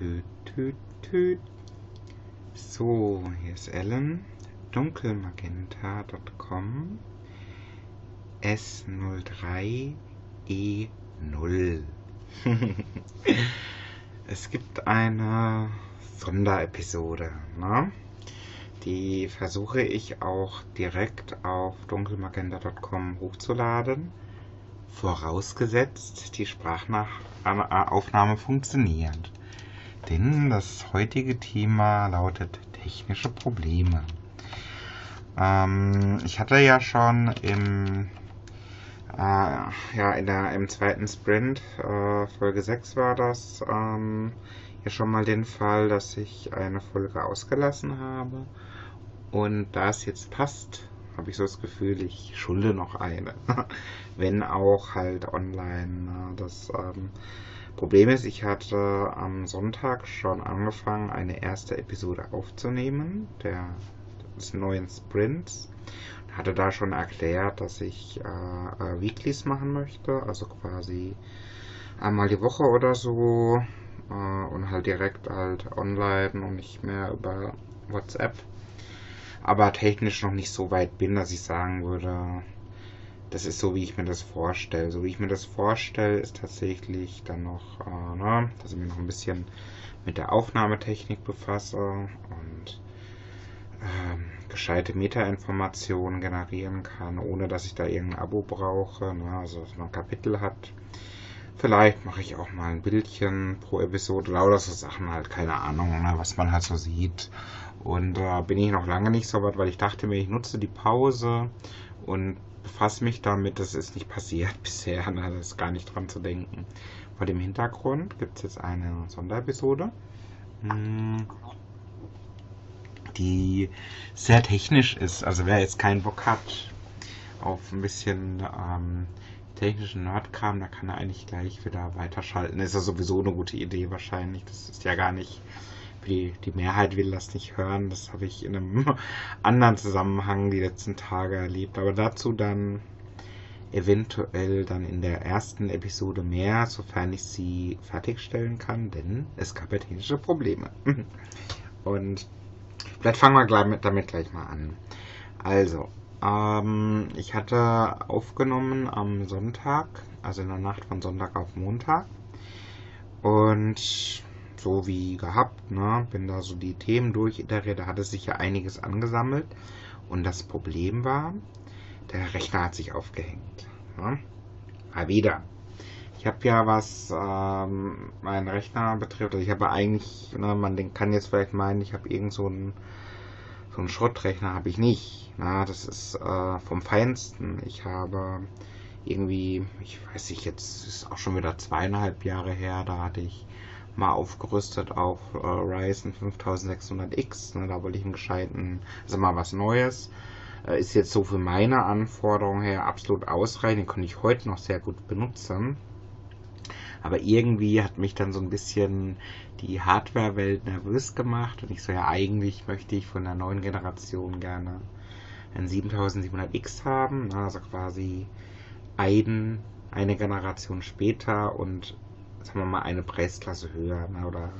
Tüt, tüt, tüt. So, hier ist Ellen. Dunkelmagenta.com S03E0. es gibt eine Sonderepisode, ne? Die versuche ich auch direkt auf dunkelmagenta.com hochzuladen. Vorausgesetzt, die Sprachaufnahme funktioniert. Denn das heutige Thema lautet technische Probleme. Ähm, ich hatte ja schon im, äh, ja, in der, im zweiten Sprint, äh, Folge 6 war das, ähm, ja schon mal den Fall, dass ich eine Folge ausgelassen habe. Und da es jetzt passt, habe ich so das Gefühl, ich schulde noch eine. Wenn auch halt online. Ne? Das ähm, Problem ist, ich hatte am Sonntag schon angefangen, eine erste Episode aufzunehmen, der des neuen Sprints. Hatte da schon erklärt, dass ich äh, äh, Weeklies machen möchte, also quasi einmal die Woche oder so äh, und halt direkt halt online und nicht mehr über WhatsApp aber technisch noch nicht so weit bin, dass ich sagen würde, das ist so, wie ich mir das vorstelle. So wie ich mir das vorstelle, ist tatsächlich dann noch, äh, ne, dass ich mich noch ein bisschen mit der Aufnahmetechnik befasse und ähm, gescheite Metainformationen generieren kann, ohne dass ich da irgendein Abo brauche, ne, also dass man ein Kapitel hat. Vielleicht mache ich auch mal ein Bildchen pro Episode, lauter so Sachen halt, keine Ahnung, ne, was man halt so sieht und da äh, bin ich noch lange nicht so weit, weil ich dachte mir, ich nutze die Pause und befasse mich damit. Das ist nicht passiert bisher, da ist gar nicht dran zu denken. Vor dem Hintergrund gibt es jetzt eine Sonderepisode, hm, die sehr technisch ist. Also wer jetzt keinen Bock hat auf ein bisschen ähm, technischen Nerdkram, da kann er eigentlich gleich wieder weiterschalten. Ist ja sowieso eine gute Idee wahrscheinlich. Das ist ja gar nicht die, die Mehrheit will das nicht hören. Das habe ich in einem anderen Zusammenhang die letzten Tage erlebt. Aber dazu dann eventuell dann in der ersten Episode mehr, sofern ich sie fertigstellen kann, denn es gab ja technische Probleme. Und vielleicht fangen wir gleich mit, damit gleich mal an. Also, ähm, ich hatte aufgenommen am Sonntag, also in der Nacht von Sonntag auf Montag. Und so wie gehabt, ne? Bin da so die Themen durchiteriert, da hatte sich ja einiges angesammelt. Und das Problem war, der Rechner hat sich aufgehängt. Ne? Mal wieder. Ich habe ja was ähm, meinen Rechner betrifft, also ich habe eigentlich, ne, man kann jetzt vielleicht meinen, ich habe irgend so einen so einen Schrottrechner habe ich nicht. Na, das ist äh, vom Feinsten. Ich habe irgendwie, ich weiß nicht, jetzt ist auch schon wieder zweieinhalb Jahre her, da hatte ich mal aufgerüstet auf äh, Ryzen 5600X. Ne, da wollte ich einen gescheiten, also mal was Neues. Äh, ist jetzt so für meine Anforderungen her absolut ausreichend. Den konnte ich heute noch sehr gut benutzen. Aber irgendwie hat mich dann so ein bisschen die Hardware-Welt nervös gemacht. Und ich so, ja, eigentlich möchte ich von der neuen Generation gerne ein 7700X haben. Also quasi ein, eine Generation später und sagen wir mal, eine Preisklasse höher. Ne, oder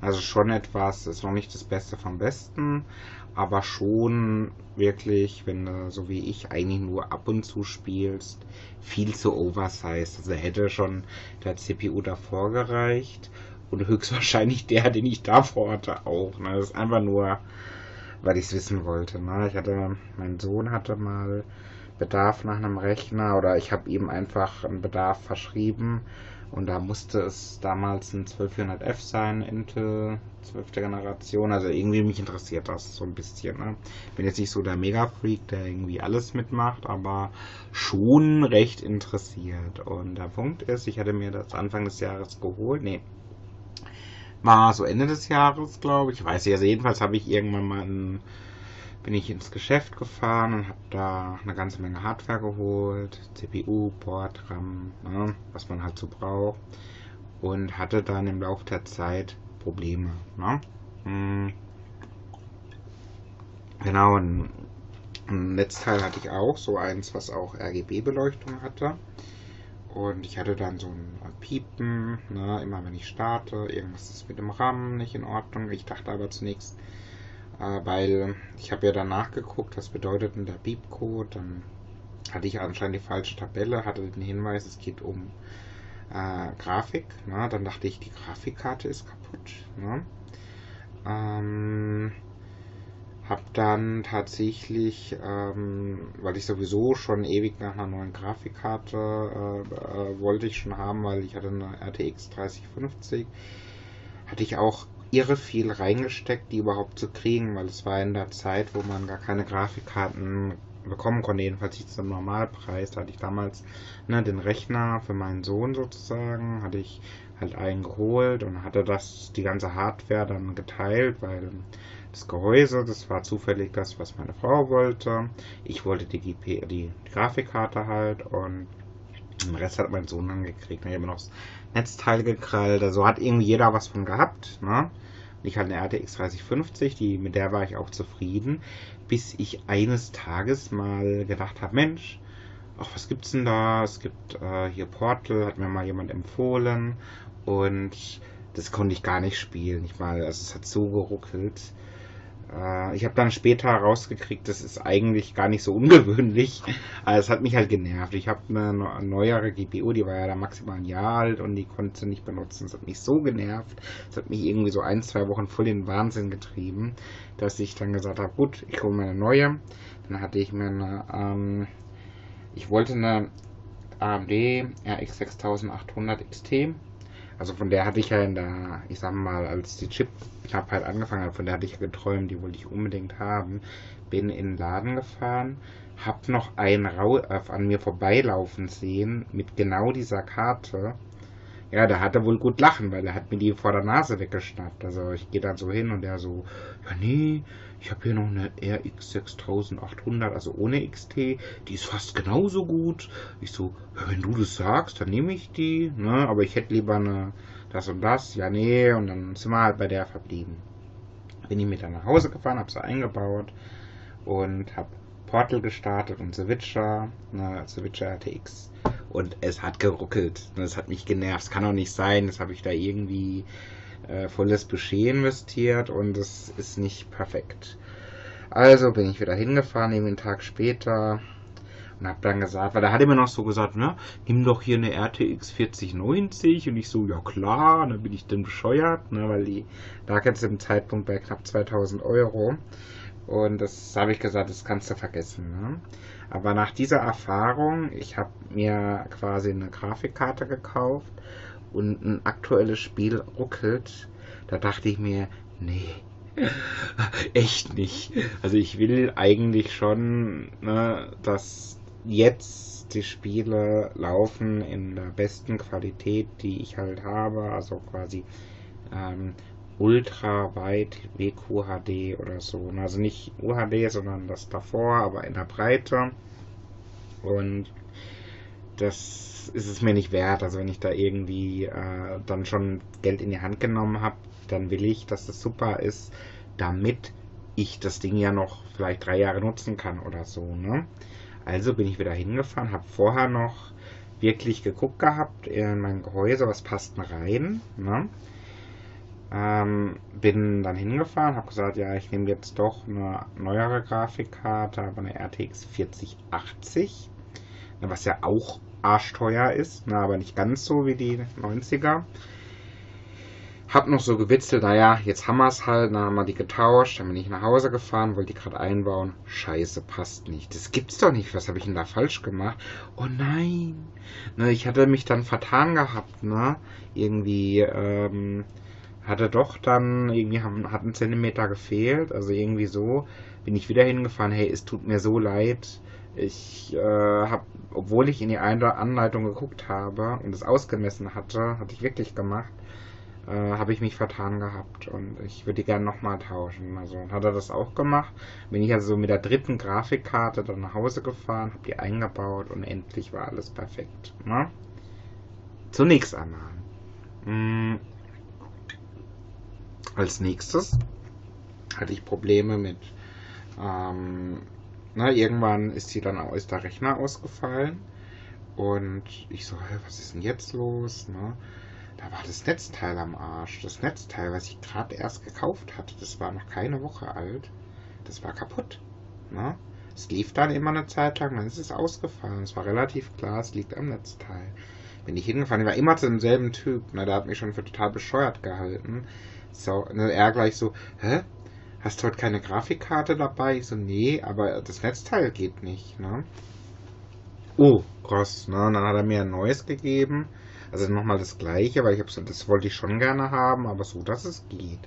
also schon etwas, ist noch nicht das Beste vom Besten, aber schon wirklich, wenn du so wie ich eigentlich nur ab und zu spielst, viel zu oversized. Also hätte schon der CPU davor gereicht und höchstwahrscheinlich der, den ich davor hatte, auch. Ne? Das ist einfach nur, weil ich es wissen wollte. Ne? Ich hatte, mein Sohn hatte mal Bedarf nach einem Rechner oder ich habe ihm einfach einen Bedarf verschrieben und da musste es damals ein 1200F sein, Intel 12. Generation. Also irgendwie mich interessiert das so ein bisschen. Ne? Bin jetzt nicht so der Mega-Freak, der irgendwie alles mitmacht, aber schon recht interessiert. Und der Punkt ist, ich hatte mir das Anfang des Jahres geholt. Nee, war so Ende des Jahres, glaube ich. Ich weiß nicht, also jedenfalls habe ich irgendwann mal einen bin ich ins Geschäft gefahren und habe da eine ganze Menge Hardware geholt, CPU, Board, RAM, ne, was man halt so braucht und hatte dann im Laufe der Zeit Probleme. Ne? Hm. Genau, ein, ein Netzteil hatte ich auch, so eins, was auch RGB-Beleuchtung hatte. Und ich hatte dann so ein Piepen, ne, immer wenn ich starte, irgendwas ist mit dem RAM nicht in Ordnung. Ich dachte aber zunächst, äh, weil ich habe ja dann nachgeguckt, was bedeutet denn der Beep-Code, dann hatte ich anscheinend die falsche Tabelle, hatte den Hinweis, es geht um äh, Grafik. Ne? Dann dachte ich, die Grafikkarte ist kaputt. Ne? Ähm, hab dann tatsächlich, ähm, weil ich sowieso schon ewig nach einer neuen Grafikkarte äh, äh, wollte ich schon haben, weil ich hatte eine RTX 3050, hatte ich auch irre viel reingesteckt, die überhaupt zu kriegen, weil es war in der Zeit, wo man gar keine Grafikkarten bekommen konnte, jedenfalls nicht zum Normalpreis. Da hatte ich damals ne, den Rechner für meinen Sohn sozusagen, hatte ich halt einen geholt und hatte das, die ganze Hardware dann geteilt, weil das Gehäuse, das war zufällig das, was meine Frau wollte. Ich wollte die, GP, die, Grafikkarte halt und den Rest hat mein Sohn dann gekriegt. Ich habe noch Netzteil gekrallt. Also hat irgendwie jeder was von gehabt. Ne? Ich hatte eine RTX 3050, die, mit der war ich auch zufrieden, bis ich eines Tages mal gedacht habe, Mensch, ach, was gibt's denn da? Es gibt äh, hier Portal, hat mir mal jemand empfohlen und das konnte ich gar nicht spielen. Ich mal, also es hat so geruckelt. Äh, ich habe dann später rausgekriegt, das ist eigentlich gar nicht so ungewöhnlich. Aber es hat mich halt genervt. Ich habe eine neuere GPU, die war ja da maximal ein Jahr alt und die konnte nicht benutzen. Es hat mich so genervt. Es hat mich irgendwie so ein, zwei Wochen voll in den Wahnsinn getrieben, dass ich dann gesagt habe, gut, ich hole mir eine neue. Dann hatte ich mir eine, ähm, ich wollte eine AMD RX 6800 XT also von der hatte ich ja in der, ich sag mal, als die Chip-Knappheit angefangen hat, von der hatte ich ja geträumt, die wollte ich unbedingt haben. Bin in den Laden gefahren, hab noch einen Rau äh, an mir vorbeilaufen sehen mit genau dieser Karte. Ja, der hatte wohl gut lachen, weil er hat mir die vor der Nase weggeschnappt. Also ich gehe dann so hin und der so, ja nee, ich habe hier noch eine RX 6800, also ohne XT, die ist fast genauso gut. Ich so, wenn du das sagst, dann nehme ich die, ne? aber ich hätte lieber eine das und das. Ja, nee, und dann sind wir halt bei der verblieben. Bin ich mit dann nach Hause gefahren, habe sie eingebaut und habe Portal gestartet und The Witcher, eine The Witcher RTX. Und es hat geruckelt. Es hat mich genervt. Es kann doch nicht sein. Das habe ich da irgendwie äh, volles Budget investiert und es ist nicht perfekt. Also bin ich wieder hingefahren, eben einen Tag später und habe dann gesagt, weil da hat er mir noch so gesagt, ne, nimm doch hier eine RTX 4090 und ich so, ja klar, und dann bin ich dann bescheuert, ne, weil die lag jetzt im Zeitpunkt bei knapp 2000 Euro und das habe ich gesagt, das kannst du vergessen. Ne? Aber nach dieser Erfahrung, ich habe mir quasi eine Grafikkarte gekauft und ein aktuelles Spiel ruckelt, da dachte ich mir, nee, echt nicht. Also ich will eigentlich schon, ne, dass jetzt die Spiele laufen in der besten Qualität, die ich halt habe, also quasi ähm, ultra weit WQHD oder so. Also nicht UHD, sondern das davor, aber in der Breite. Und das ist es mir nicht wert. Also wenn ich da irgendwie äh, dann schon Geld in die Hand genommen habe, dann will ich, dass das super ist, damit ich das Ding ja noch vielleicht drei Jahre nutzen kann oder so. Ne? Also bin ich wieder hingefahren, habe vorher noch wirklich geguckt gehabt in mein Gehäuse, was passt denn rein. Ne? Ähm, bin dann hingefahren, habe gesagt, ja, ich nehme jetzt doch eine neuere Grafikkarte, aber eine RTX 4080, was ja auch arschteuer ist, na, aber nicht ganz so wie die 90er. Hab noch so gewitzelt, naja, jetzt haben wir es halt, dann haben wir die getauscht, dann bin ich nach Hause gefahren, wollte die gerade einbauen. Scheiße, passt nicht. Das gibt's doch nicht. Was habe ich denn da falsch gemacht? Oh nein. Ne, ich hatte mich dann vertan gehabt, ne? Irgendwie, ähm, hatte doch dann, irgendwie haben, hat ein Zentimeter gefehlt, also irgendwie so. Bin ich wieder hingefahren, hey, es tut mir so leid ich äh, habe, obwohl ich in die Anleitung geguckt habe und es ausgemessen hatte, hatte ich wirklich gemacht, äh, habe ich mich vertan gehabt und ich würde die gerne nochmal tauschen. Also hat er das auch gemacht. Bin ich also mit der dritten Grafikkarte dann nach Hause gefahren, habe die eingebaut und endlich war alles perfekt. Ne? Zunächst einmal. Hm. Als nächstes hatte ich Probleme mit ähm, na, irgendwann ist, die dann, ist der Rechner ausgefallen Und ich so, was ist denn jetzt los? Ne? Da war das Netzteil am Arsch. Das Netzteil, was ich gerade erst gekauft hatte, das war noch keine Woche alt. Das war kaputt. Ne? Es lief dann immer eine Zeit lang, dann ist es ausgefallen. Es war relativ klar, es liegt am Netzteil. Bin ich hingefahren, ich war immer zu demselben Typ. Ne? Der hat mich schon für total bescheuert gehalten. So, ne, er gleich so, hä? Hast du heute keine Grafikkarte dabei? Ich so, nee, aber das Netzteil geht nicht, ne? Oh, krass, ne? Und dann hat er mir ein neues gegeben. Also nochmal das gleiche, weil ich habe das wollte ich schon gerne haben, aber so, dass es geht.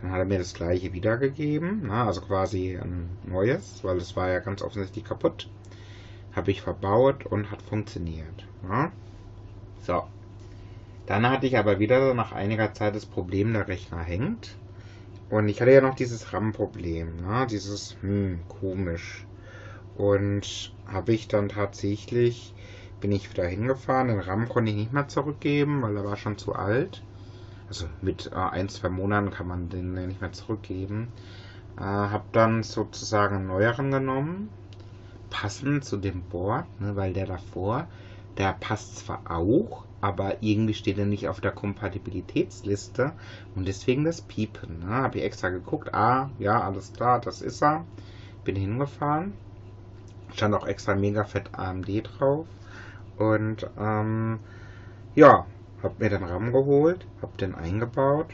Dann hat er mir das gleiche wiedergegeben, ne? also quasi ein neues, weil es war ja ganz offensichtlich kaputt. Habe ich verbaut und hat funktioniert. Ne? So. Dann hatte ich aber wieder nach einiger Zeit das Problem, der Rechner hängt. Und ich hatte ja noch dieses RAM-Problem, ne? dieses, hm, komisch. Und habe ich dann tatsächlich, bin ich wieder hingefahren, den RAM konnte ich nicht mehr zurückgeben, weil er war schon zu alt. Also mit äh, ein, zwei Monaten kann man den nicht mehr zurückgeben. Äh, habe dann sozusagen einen neueren genommen, passend zu dem Board, ne, weil der davor, der passt zwar auch, aber irgendwie steht er nicht auf der Kompatibilitätsliste und deswegen das Piepen. Ne? Habe ich extra geguckt, ah, ja, alles klar, das ist er. Bin hingefahren, stand auch extra mega fett AMD drauf und ähm, ja, hab mir den RAM geholt, hab den eingebaut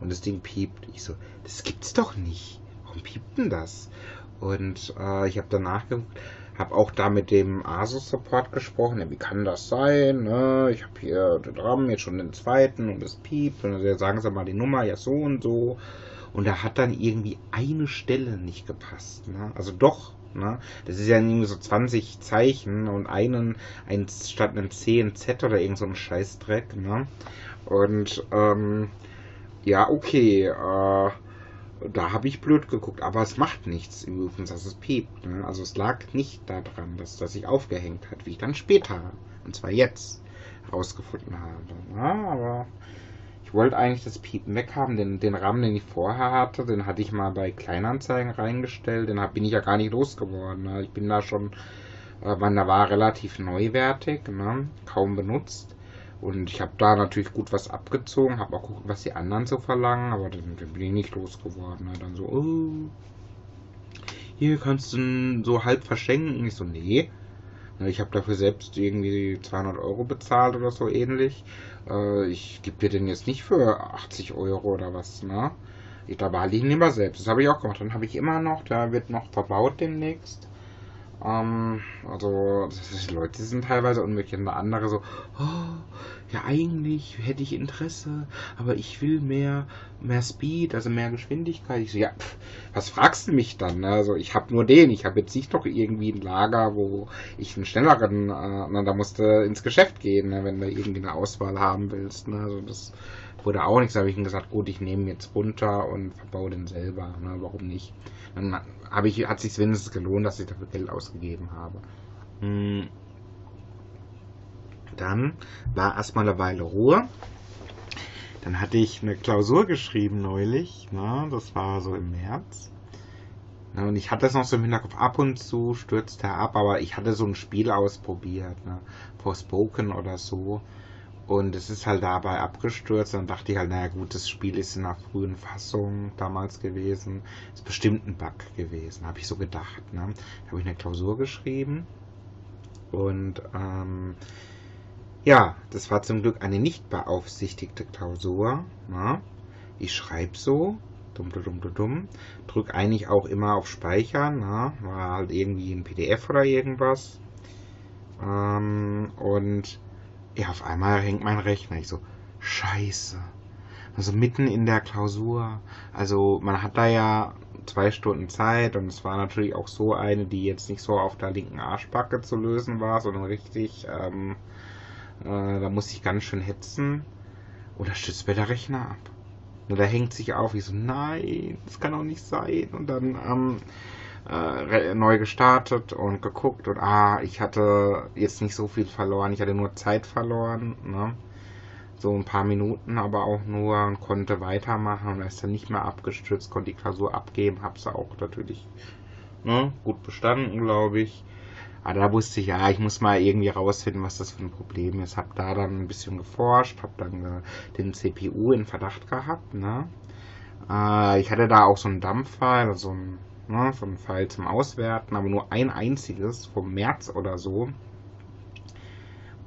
und das Ding piept. Ich so, das gibt's doch nicht. Warum piept denn das? Und äh, ich habe danach geguckt, habe auch da mit dem Asus Support gesprochen. Ja, wie kann das sein? Ne? Ich habe hier den RAM jetzt schon den zweiten und es piept. Und dann sagen sie mal die Nummer, ja so und so. Und da hat dann irgendwie eine Stelle nicht gepasst. Ne? Also doch, ne? Das ist ja irgendwie so 20 Zeichen und einen, ein, statt einem C ein Z oder irgend so ein Scheißdreck. Ne? Und ähm, ja, okay, äh, da habe ich blöd geguckt, aber es macht nichts im Übrigen, dass es piept. Ne? Also es lag nicht daran, dass das sich aufgehängt hat, wie ich dann später, und zwar jetzt, herausgefunden habe. Ja, aber ich wollte eigentlich das Piepen weghaben. Den, den Rahmen, den ich vorher hatte, den hatte ich mal bei Kleinanzeigen reingestellt. Den hab, bin ich ja gar nicht losgeworden. Ne? Ich bin da schon, äh, man, da war relativ neuwertig, ne? kaum benutzt. Und ich habe da natürlich gut was abgezogen, habe auch geguckt, was die anderen so verlangen, aber dann, dann bin ich nicht losgeworden. Ne? Dann so, oh, hier kannst du so halb verschenken. Ich so, nee. Ne, ich habe dafür selbst irgendwie 200 Euro bezahlt oder so ähnlich. Äh, ich gebe dir den jetzt nicht für 80 Euro oder was, ne? Ich, da ich ihn immer selbst. Das habe ich auch gemacht. Dann habe ich immer noch, der wird noch verbaut demnächst. Ähm, also, die Leute sind teilweise unmöglich. Und andere so, oh, ja, eigentlich hätte ich Interesse, aber ich will mehr, mehr Speed, also mehr Geschwindigkeit. Ich so, ja, pff, was fragst du mich dann? Also, ich habe nur den. Ich habe jetzt nicht doch irgendwie ein Lager, wo ich einen schnelleren, äh, na, da musst du ins Geschäft gehen, ne, wenn du irgendwie eine Auswahl haben willst. Ne? Also, das wurde auch nichts. Da habe ich ihm gesagt, gut, ich nehme jetzt runter und verbaue den selber. Ne? Warum nicht? Dann habe ich, hat sich wenigstens gelohnt, dass ich dafür Geld ausgegeben habe. Hm. Dann war erstmal eine Weile Ruhe. Dann hatte ich eine Klausur geschrieben neulich. Ne? Das war so im März. Ne? Und ich hatte das noch so im Hinterkopf. Ab und zu stürzt er ab, aber ich hatte so ein Spiel ausprobiert. Ne? Forspoken oder so. Und es ist halt dabei abgestürzt. Dann dachte ich halt, naja gut, das Spiel ist in einer frühen Fassung damals gewesen. Ist bestimmt ein Bug gewesen, habe ich so gedacht. Ne? Da habe ich eine Klausur geschrieben. Und ähm, ja, das war zum Glück eine nicht beaufsichtigte Klausur. Ne? Ich schreibe so, dumm, dumm, dumm, dumm, drück eigentlich auch immer auf Speichern. Ne? War halt irgendwie ein PDF oder irgendwas. Ähm, und ja, auf einmal hängt mein Rechner. Ich so, scheiße. Also mitten in der Klausur. Also man hat da ja zwei Stunden Zeit und es war natürlich auch so eine, die jetzt nicht so auf der linken Arschbacke zu lösen war, sondern richtig, ähm, äh, da musste ich ganz schön hetzen. Oder stützt mir der Rechner ab. Und da hängt sich auf. Ich so, nein, das kann doch nicht sein. Und dann, ähm, äh, neu gestartet und geguckt und ah, ich hatte jetzt nicht so viel verloren, ich hatte nur Zeit verloren, ne? so ein paar Minuten aber auch nur und konnte weitermachen und ist dann nicht mehr abgestürzt, konnte die Klausur abgeben, hab's auch natürlich ne, gut bestanden, glaube ich. Aber da wusste ich, ja, ich muss mal irgendwie rausfinden, was das für ein Problem ist. Hab da dann ein bisschen geforscht, hab dann äh, den CPU in Verdacht gehabt, ne? Äh, ich hatte da auch so einen Dampffile, also so ein, ne, so ein File zum Auswerten, aber nur ein einziges vom März oder so.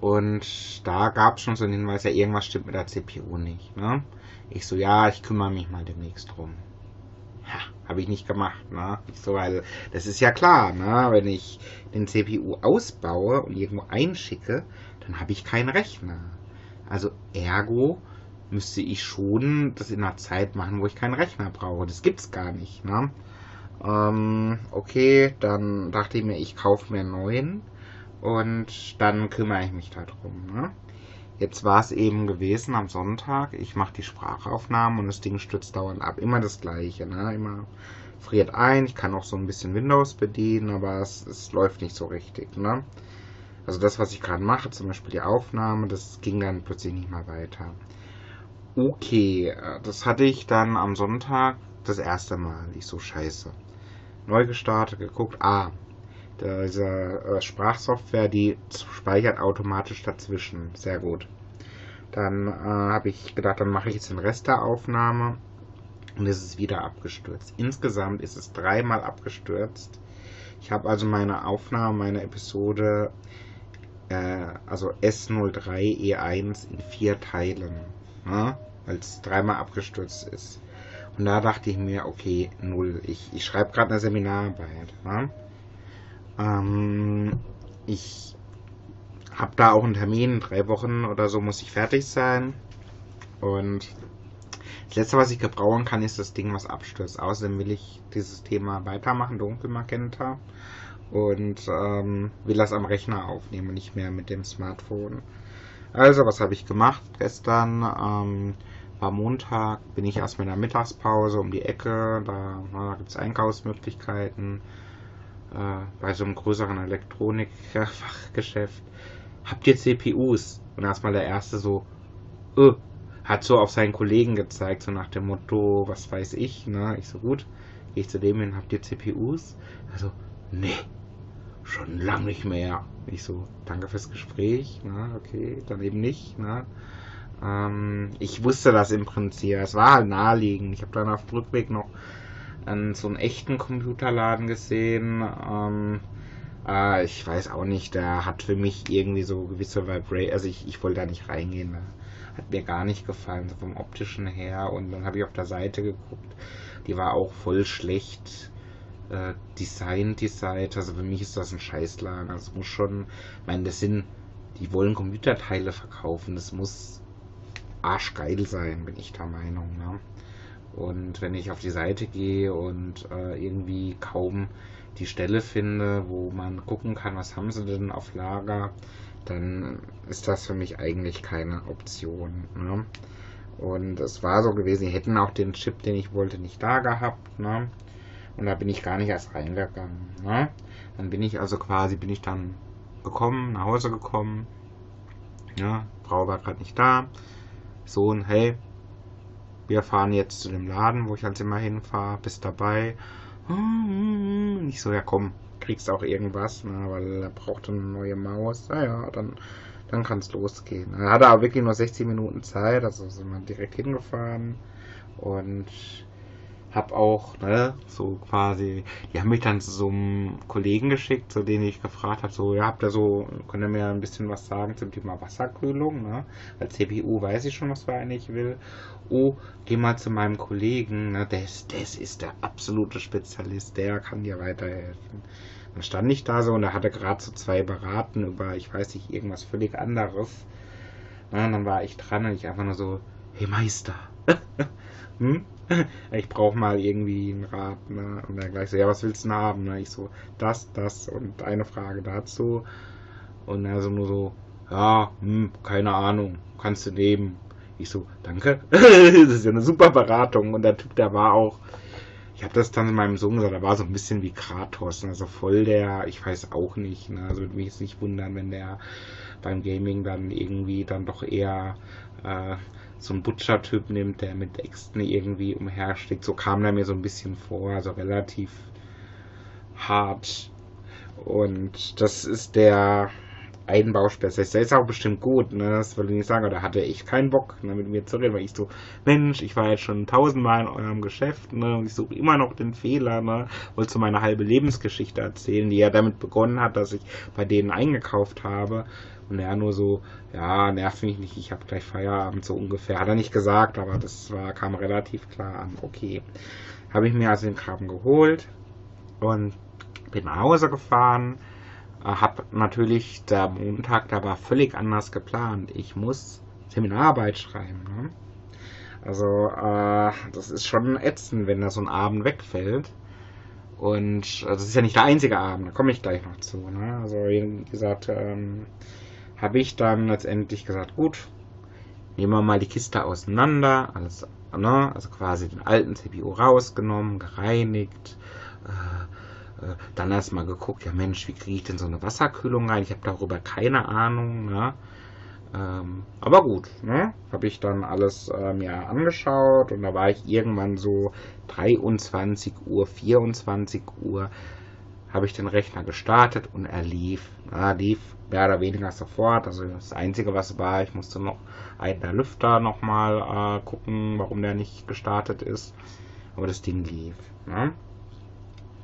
Und da gab es schon so einen Hinweis, ja, irgendwas stimmt mit der CPU nicht. Ne? Ich so, ja, ich kümmere mich mal demnächst drum. Ja, habe ich nicht gemacht. Ne? Ich so, weil das ist ja klar, ne? wenn ich den CPU ausbaue und irgendwo einschicke, dann habe ich keinen Rechner. Also ergo müsste ich schon das in einer Zeit machen, wo ich keinen Rechner brauche. Das gibt's gar nicht. Ne? Ähm, okay, dann dachte ich mir, ich kaufe mir einen neuen und dann kümmere ich mich darum. Ne? Jetzt war es eben gewesen am Sonntag, ich mache die Sprachaufnahmen und das Ding stürzt dauernd ab. Immer das gleiche, ne? Immer friert ein, ich kann auch so ein bisschen Windows bedienen, aber es, es läuft nicht so richtig, ne? Also das, was ich gerade mache, zum Beispiel die Aufnahme, das ging dann plötzlich nicht mehr weiter. Okay, äh, das hatte ich dann am Sonntag das erste Mal. Ich so scheiße. Neu gestartet, geguckt, ah, diese äh, Sprachsoftware, die speichert automatisch dazwischen. Sehr gut. Dann äh, habe ich gedacht, dann mache ich jetzt den Rest der Aufnahme und es ist wieder abgestürzt. Insgesamt ist es dreimal abgestürzt. Ich habe also meine Aufnahme, meine Episode, äh, also S03E1 in vier Teilen, ne? weil es dreimal abgestürzt ist. Und da dachte ich mir, okay, null. Ich, ich schreibe gerade eine Seminararbeit. Ne? Ähm, ich habe da auch einen Termin, in drei Wochen oder so muss ich fertig sein. Und das letzte, was ich gebrauchen kann, ist das Ding, was abstürzt. Außerdem will ich dieses Thema weitermachen, Dunkelmagenta. Und ähm, will das am Rechner aufnehmen, nicht mehr mit dem Smartphone. Also, was habe ich gemacht? Gestern ähm, war Montag, bin ich erst mit einer Mittagspause um die Ecke. Da, da gibt es Einkaufsmöglichkeiten äh, bei so einem größeren Elektronikfachgeschäft, habt ihr CPUs? Und erstmal der erste so, öh, hat so auf seinen Kollegen gezeigt, so nach dem Motto, was weiß ich, ne? Ich so, gut, gehe ich zu dem hin, habt ihr CPUs? Also, nee, schon lang nicht mehr. Ich so, danke fürs Gespräch, ne? Okay, dann eben nicht, ne? Ähm, ich wusste das im Prinzip, es war halt naheliegend. Ich habe dann auf dem Rückweg noch an so einem echten Computerladen gesehen. Ähm, äh, ich weiß auch nicht, der hat für mich irgendwie so gewisse Vibration. Also ich, ich wollte da nicht reingehen. Hat mir gar nicht gefallen, so vom optischen her. Und dann habe ich auf der Seite geguckt. Die war auch voll schlecht äh, designt, die Seite. Also für mich ist das ein Scheißladen. Also muss schon, ich meine, das sind, die wollen Computerteile verkaufen. Das muss arschgeil sein, bin ich der Meinung. Ne? Und wenn ich auf die Seite gehe und äh, irgendwie kaum die Stelle finde, wo man gucken kann, was haben sie denn auf Lager, dann ist das für mich eigentlich keine Option. Ne? Und es war so gewesen, die hätten auch den Chip, den ich wollte, nicht da gehabt. Ne? Und da bin ich gar nicht erst reingegangen. Ne? Dann bin ich also quasi, bin ich dann gekommen, nach Hause gekommen. Ja, Frau war gerade nicht da. Sohn, hey, wir fahren jetzt zu dem Laden, wo ich halt immer hinfahre, bist dabei. Ich so, ja komm, kriegst auch irgendwas, ne, weil er braucht eine neue Maus. Naja, dann, dann kann es losgehen. Er hatte aber wirklich nur 16 Minuten Zeit, also sind wir direkt hingefahren und hab auch, ne, so quasi, die haben mich dann zu so einem Kollegen geschickt, zu dem ich gefragt habe, so, ja, habt ihr so, könnt ihr mir ein bisschen was sagen zum Thema Wasserkühlung, ne? Weil CPU weiß ich schon, was wir eigentlich will. Oh, geh mal zu meinem Kollegen, ne, das, das ist der absolute Spezialist, der kann dir weiterhelfen. Dann stand ich da so und er hatte gerade so zwei beraten über, ich weiß nicht, irgendwas völlig anderes. Na, dann war ich dran und ich einfach nur so, hey Meister, hm? ich brauche mal irgendwie einen Rat. Ne? Und er gleich so, ja, was willst du denn haben? Ne? Ich so, das, das und eine Frage dazu. Und er so nur so, ja, hm, keine Ahnung, kannst du nehmen. Ich so, danke. das ist ja eine super Beratung. Und der Typ, der war auch, ich habe das dann in meinem Sohn gesagt, der war so ein bisschen wie Kratos, also voll der, ich weiß auch nicht, ne? also würde mich jetzt nicht wundern, wenn der beim Gaming dann irgendwie dann doch eher äh, so ein Butcher-Typ nimmt, der mit Äxten irgendwie umhersteckt. So kam er mir so ein bisschen vor, also relativ hart. Und das ist der Einbauspezialist. Der ist auch bestimmt gut, ne? Das will ich nicht sagen, aber da hatte ich keinen Bock, ne, mit mir zu reden, weil ich so, Mensch, ich war jetzt schon tausendmal in eurem Geschäft, ne? Und ich suche immer noch den Fehler, ne? Wollte so meine halbe Lebensgeschichte erzählen, die ja damit begonnen hat, dass ich bei denen eingekauft habe. Und er nur so, ja, nerv mich nicht, ich habe gleich Feierabend, so ungefähr. Hat er nicht gesagt, aber das war, kam relativ klar an. Okay. Habe ich mir also den Kram geholt und bin nach Hause gefahren äh, habe natürlich der Montag, der war völlig anders geplant. Ich muss Seminararbeit schreiben. Ne? Also äh, das ist schon ätzend, wenn da so ein Abend wegfällt. Und äh, das ist ja nicht der einzige Abend, da komme ich gleich noch zu. Ne? Also wie gesagt, ähm, habe ich dann letztendlich gesagt, gut, nehmen wir mal die Kiste auseinander, alles, ne? also quasi den alten CPU rausgenommen, gereinigt, äh, äh, dann erstmal geguckt, ja Mensch, wie kriege ich denn so eine Wasserkühlung rein? Ich habe darüber keine Ahnung. Ne? Ähm, aber gut, ne? habe ich dann alles äh, mir angeschaut und da war ich irgendwann so 23 Uhr, 24 Uhr, habe ich den Rechner gestartet und er lief. Er lief mehr oder weniger sofort. Also das Einzige, was war, ich musste noch einen der Lüfter nochmal äh, gucken, warum der nicht gestartet ist. Aber das Ding lief. Ne?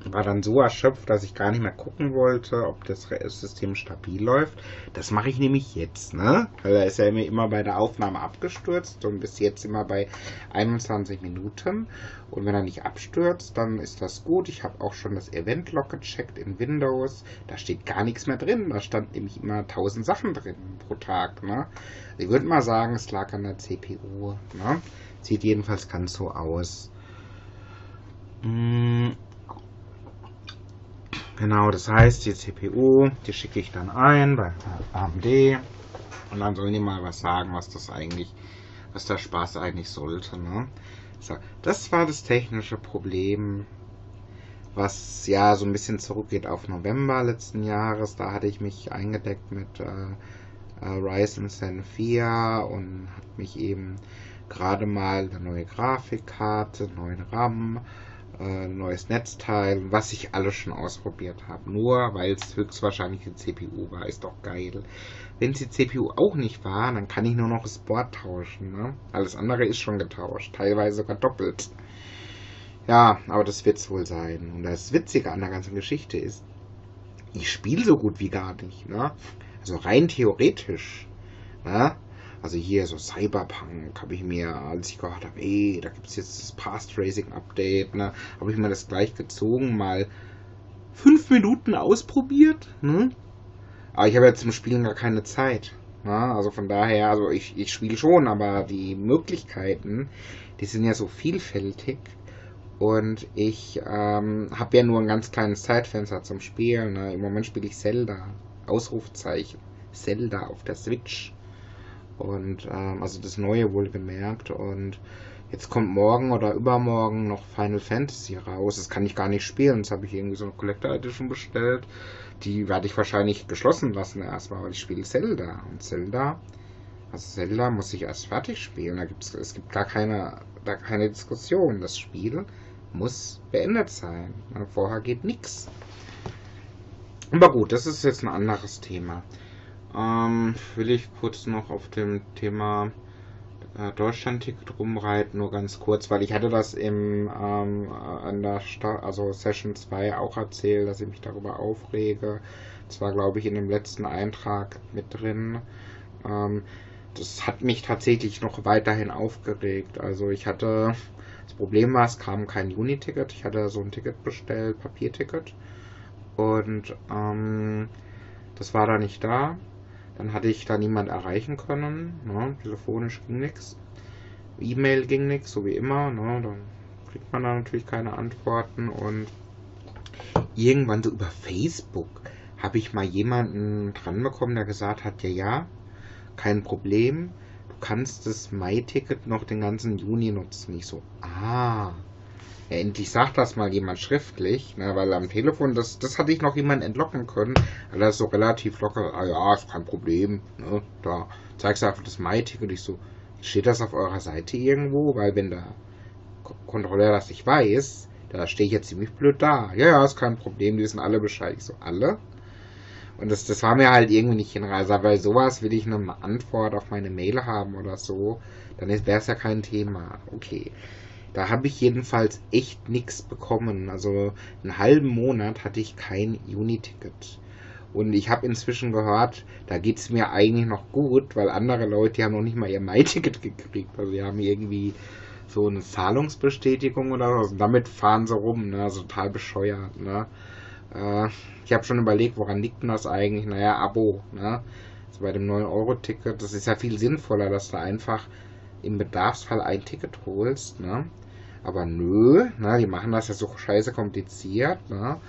War dann so erschöpft, dass ich gar nicht mehr gucken wollte, ob das System stabil läuft. Das mache ich nämlich jetzt, ne? Weil er ist ja immer bei der Aufnahme abgestürzt und bis jetzt immer bei 21 Minuten. Und wenn er nicht abstürzt, dann ist das gut. Ich habe auch schon das Event-Log gecheckt in Windows. Da steht gar nichts mehr drin. Da stand nämlich immer 1000 Sachen drin pro Tag, ne? Ich würde mal sagen, es lag an der CPU, ne? Sieht jedenfalls ganz so aus. Mmh. Genau, das heißt, die CPU, die schicke ich dann ein bei AMD und dann sollen die mal was sagen, was das eigentlich, was der Spaß eigentlich sollte. Ne? So, das war das technische Problem, was ja so ein bisschen zurückgeht auf November letzten Jahres. Da hatte ich mich eingedeckt mit äh, Ryzen Zen 4 und hat mich eben gerade mal eine neue Grafikkarte, neuen RAM, äh, neues Netzteil, was ich alles schon ausprobiert habe. Nur weil es höchstwahrscheinlich die CPU war, ist doch geil. Wenn es die CPU auch nicht war, dann kann ich nur noch das Board tauschen. Ne? Alles andere ist schon getauscht, teilweise sogar doppelt. Ja, aber das wird es wohl sein. Und das Witzige an der ganzen Geschichte ist, ich spiele so gut wie gar nicht. Ne? Also rein theoretisch. Ne? Also hier so Cyberpunk habe ich mir, als ich gehört habe, ey, da gibt es jetzt das Past Racing Update, ne, habe ich mir das gleich gezogen, mal fünf Minuten ausprobiert, ne? Aber ich habe jetzt zum Spielen gar keine Zeit. Ne? Also von daher, also ich, ich spiele schon, aber die Möglichkeiten, die sind ja so vielfältig. Und ich ähm, habe ja nur ein ganz kleines Zeitfenster zum Spielen. Ne? Im Moment spiele ich Zelda. Ausrufzeichen. Zelda auf der Switch. Und ähm, also das Neue wohlgemerkt. Und jetzt kommt morgen oder übermorgen noch Final Fantasy raus. Das kann ich gar nicht spielen. Das habe ich irgendwie so eine Collector Edition bestellt. Die werde ich wahrscheinlich geschlossen lassen erstmal, weil ich spiele Zelda. Und Zelda, also Zelda muss ich erst fertig spielen. Da gibt's, es gibt gar keine, da keine Diskussion. Das Spiel muss beendet sein. Vorher geht nichts. Aber gut, das ist jetzt ein anderes Thema ähm, will ich kurz noch auf dem Thema äh, Deutschland-Ticket rumreiten, nur ganz kurz, weil ich hatte das im ähm, an der Sta also Session 2 auch erzählt, dass ich mich darüber aufrege. Das war, glaube ich, in dem letzten Eintrag mit drin. Ähm, das hat mich tatsächlich noch weiterhin aufgeregt. Also ich hatte, das Problem war, es kam kein Uni-Ticket. Ich hatte so ein Ticket bestellt, Papierticket. Und ähm, das war da nicht da. Dann hatte ich da niemand erreichen können. Ne? Telefonisch ging nichts. E-Mail ging nichts, so wie immer. Ne? Dann kriegt man da natürlich keine Antworten. Und irgendwann so über Facebook habe ich mal jemanden dran bekommen, der gesagt hat, ja, ja, kein Problem. Du kannst das Mai-Ticket noch den ganzen Juni nutzen. Ich so, ah, ja, endlich sagt das mal jemand schriftlich, ne, weil am Telefon, das, das hatte ich noch jemand entlocken können, weil das so relativ locker, ah ja, ist kein Problem, ne, da zeigst du einfach das Mai-Ticket, ich so, steht das auf eurer Seite irgendwo, weil wenn der Kontrolleur das nicht weiß, Da stehe ich jetzt ziemlich blöd da. Ja, ja, ist kein Problem, die wissen alle Bescheid. Ich so, alle? Und das, das war mir halt irgendwie nicht hinreißend, weil sowas will ich eine Antwort auf meine Mail haben oder so. Dann wäre es ja kein Thema. Okay. Da habe ich jedenfalls echt nichts bekommen. Also einen halben Monat hatte ich kein Uni-Ticket. Und ich habe inzwischen gehört, da geht es mir eigentlich noch gut, weil andere Leute die haben noch nicht mal ihr Mai-Ticket gekriegt. Also die haben irgendwie so eine Zahlungsbestätigung oder so. Und damit fahren sie rum, ne? Also total bescheuert, ne? Äh, ich habe schon überlegt, woran liegt denn das eigentlich? Naja, Abo, ne? Also bei dem 9-Euro-Ticket, das ist ja viel sinnvoller, dass du einfach im Bedarfsfall ein Ticket holst, ne? Aber nö, ne, die machen das ja so scheiße kompliziert, ne?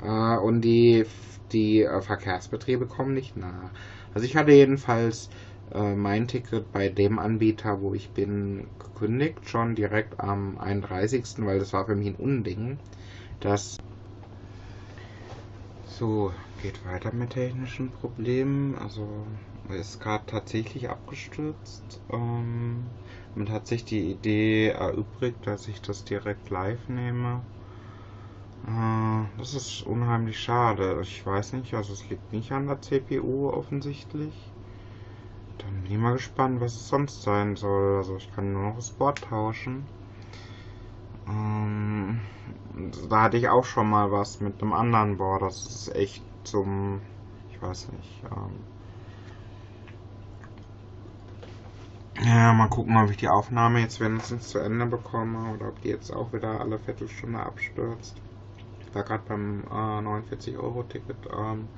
Äh, und die, die äh, Verkehrsbetriebe kommen nicht nah. Also ich hatte jedenfalls äh, mein Ticket bei dem Anbieter, wo ich bin, gekündigt, schon direkt am 31., weil das war für mich ein Unding, dass so, geht weiter mit technischen Problemen. Also ist gerade tatsächlich abgestürzt. Ähm, man hat sich die Idee erübrigt, dass ich das direkt live nehme. Äh, das ist unheimlich schade. Ich weiß nicht, also es liegt nicht an der CPU offensichtlich. Dann bin ich mal gespannt, was es sonst sein soll. Also ich kann nur noch das Board tauschen. Ähm, da hatte ich auch schon mal was mit einem anderen Board. Das ist echt zum, ich weiß nicht. Ähm, ja, mal gucken, ob ich die Aufnahme jetzt wenigstens zu Ende bekomme oder ob die jetzt auch wieder alle Viertelstunde abstürzt. Ich war gerade beim äh, 49 Euro Ticket. Ähm,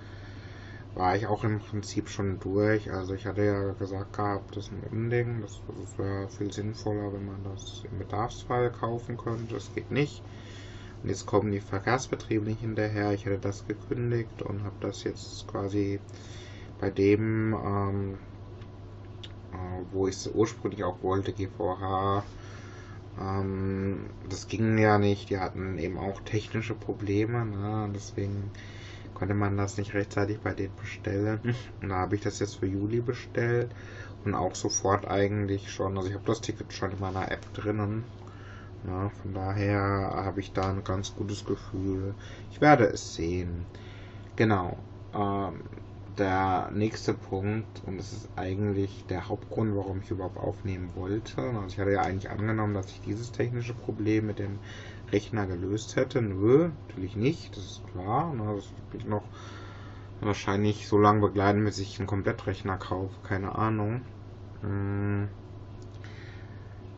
war ich auch im Prinzip schon durch. Also ich hatte ja gesagt gehabt, das ist ein Unding. Das, das wäre viel sinnvoller, wenn man das im Bedarfsfall kaufen könnte. Das geht nicht. Und jetzt kommen die Verkehrsbetriebe nicht hinterher. Ich hätte das gekündigt und habe das jetzt quasi bei dem, ähm, äh, wo ich es ursprünglich auch wollte, GVH, ähm, das ging ja nicht. Die hatten eben auch technische Probleme. Ne? Deswegen konnte man das nicht rechtzeitig bei denen bestellen. Und da habe ich das jetzt für Juli bestellt und auch sofort eigentlich schon, also ich habe das Ticket schon in meiner App drinnen. Ja, von daher habe ich da ein ganz gutes Gefühl. Ich werde es sehen. Genau. Ähm, der nächste Punkt, und das ist eigentlich der Hauptgrund, warum ich überhaupt aufnehmen wollte. Also ich hatte ja eigentlich angenommen, dass ich dieses technische Problem mit dem Rechner gelöst hätte. Nö, natürlich nicht, das ist klar. Ne, das wird noch wahrscheinlich so lange begleiten, bis ich einen Komplettrechner kaufe, keine Ahnung. Hm.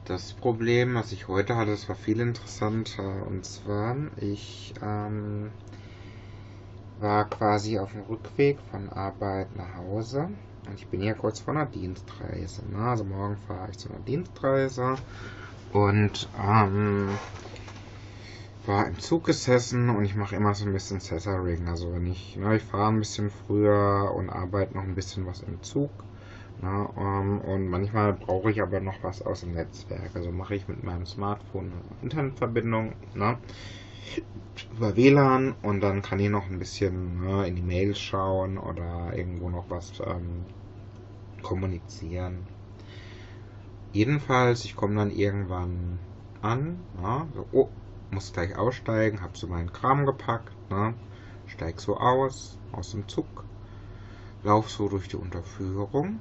Das Problem, was ich heute hatte, das war viel interessanter. Und zwar, ich ähm, war quasi auf dem Rückweg von Arbeit nach Hause. Und ich bin hier kurz vor einer Dienstreise. Ne? Also morgen fahre ich zu einer Dienstreise. Und ähm, war im Zug gesessen und ich mache immer so ein bisschen Cesar-Ring. Also wenn ich, ne, ich fahre ein bisschen früher und arbeite noch ein bisschen was im Zug. Ne, um, und manchmal brauche ich aber noch was aus dem Netzwerk. Also mache ich mit meinem Smartphone eine Internetverbindung ne, über WLAN und dann kann ich noch ein bisschen ne, in die Mails schauen oder irgendwo noch was ähm, kommunizieren. Jedenfalls, ich komme dann irgendwann an. Na, so, oh, muss gleich aussteigen, hab so meinen Kram gepackt, ne? steig so aus, aus dem Zug, lauf so durch die Unterführung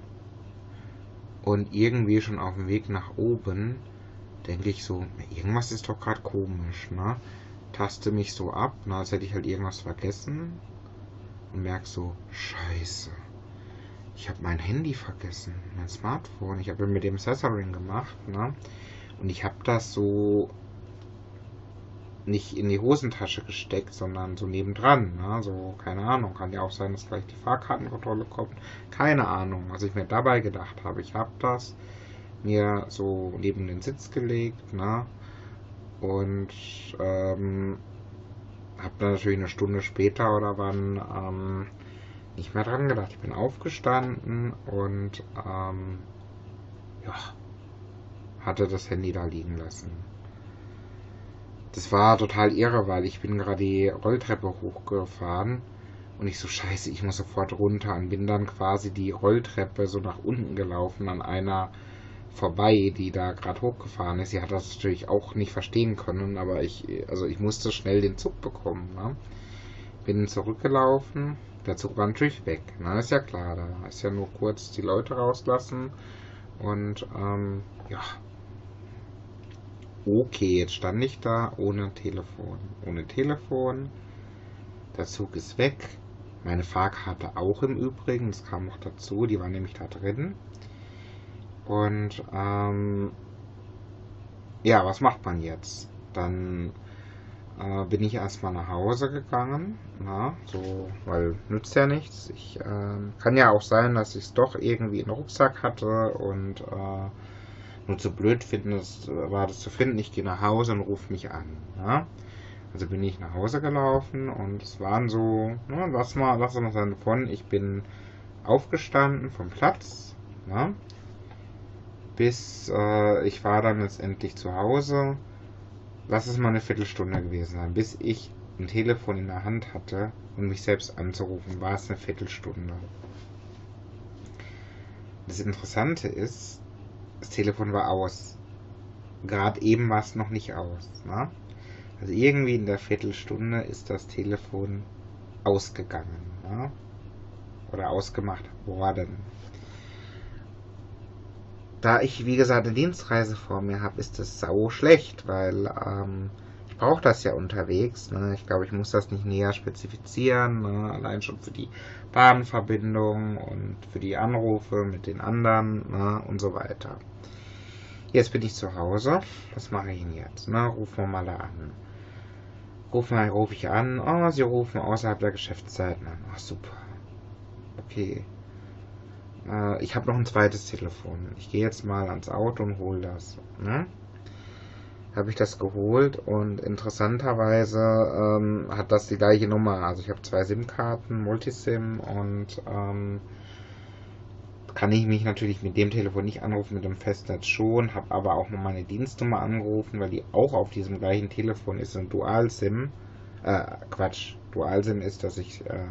und irgendwie schon auf dem Weg nach oben denke ich so, irgendwas ist doch gerade komisch, ne? Taste mich so ab, ne, als hätte ich halt irgendwas vergessen und merk so, scheiße. Ich habe mein Handy vergessen, mein Smartphone. Ich habe mit dem Accessoring gemacht, ne? Und ich habe das so nicht in die Hosentasche gesteckt, sondern so nebendran. Ne? So, keine Ahnung, kann ja auch sein, dass gleich die Fahrkartenkontrolle kommt. Keine Ahnung, was ich mir dabei gedacht habe. Ich habe das mir so neben den Sitz gelegt, ne? Und ähm, habe dann natürlich eine Stunde später oder wann ähm, nicht mehr dran gedacht. Ich bin aufgestanden und ähm, ja, hatte das Handy da liegen lassen. Das war total irre, weil ich bin gerade die Rolltreppe hochgefahren und ich so scheiße, ich muss sofort runter und bin dann quasi die Rolltreppe so nach unten gelaufen an einer vorbei, die da gerade hochgefahren ist. Sie hat das natürlich auch nicht verstehen können, aber ich, also ich musste schnell den Zug bekommen. Ne? Bin zurückgelaufen, der Zug war natürlich weg. Na, ne? ist ja klar, da ist ja nur kurz die Leute rauslassen und ähm, ja. Okay, jetzt stand ich da ohne Telefon. Ohne Telefon. Der Zug ist weg. Meine Fahrkarte auch im Übrigen. Das kam noch dazu. Die war nämlich da drin. Und ähm, ja, was macht man jetzt? Dann äh, bin ich erstmal nach Hause gegangen. Na, so, weil nützt ja nichts. Ich äh, kann ja auch sein, dass ich es doch irgendwie in den Rucksack hatte und äh, nur zu blöd finden, das, war das zu finden. Ich gehe nach Hause und rufe mich an. Ja? Also bin ich nach Hause gelaufen und es waren so, na, lass mal, lass mal sagen von, ich bin aufgestanden vom Platz, ja? Bis äh, ich war dann letztendlich zu Hause. Lass es mal eine Viertelstunde gewesen sein, bis ich ein Telefon in der Hand hatte und mich selbst anzurufen, war es eine Viertelstunde. Das Interessante ist, das Telefon war aus. Gerade eben war es noch nicht aus. Ne? Also irgendwie in der Viertelstunde ist das Telefon ausgegangen. Ne? Oder ausgemacht worden. Da ich, wie gesagt, eine Dienstreise vor mir habe, ist das sau schlecht, weil ähm, ich brauche das ja unterwegs. Ne? Ich glaube, ich muss das nicht näher spezifizieren. Ne? Allein schon für die Bahnverbindung und für die Anrufe mit den anderen ne? und so weiter. Jetzt bin ich zu Hause. Was mache ich denn jetzt? Na, rufen wir mal da an. Rufen wir, rufe ich an. Oh, sie rufen außerhalb der Geschäftszeiten an. Ach, super. Okay. Äh, ich habe noch ein zweites Telefon. Ich gehe jetzt mal ans Auto und hole das. Ne? Habe ich das geholt und interessanterweise ähm, hat das die gleiche Nummer. Also ich habe zwei SIM-Karten, Multisim und ähm, kann ich mich natürlich mit dem Telefon nicht anrufen, mit dem Festnetz schon, habe aber auch noch meine Dienstnummer angerufen, weil die auch auf diesem gleichen Telefon ist, ein Dual-SIM. Äh, Quatsch, Dual-SIM ist, dass ich, äh,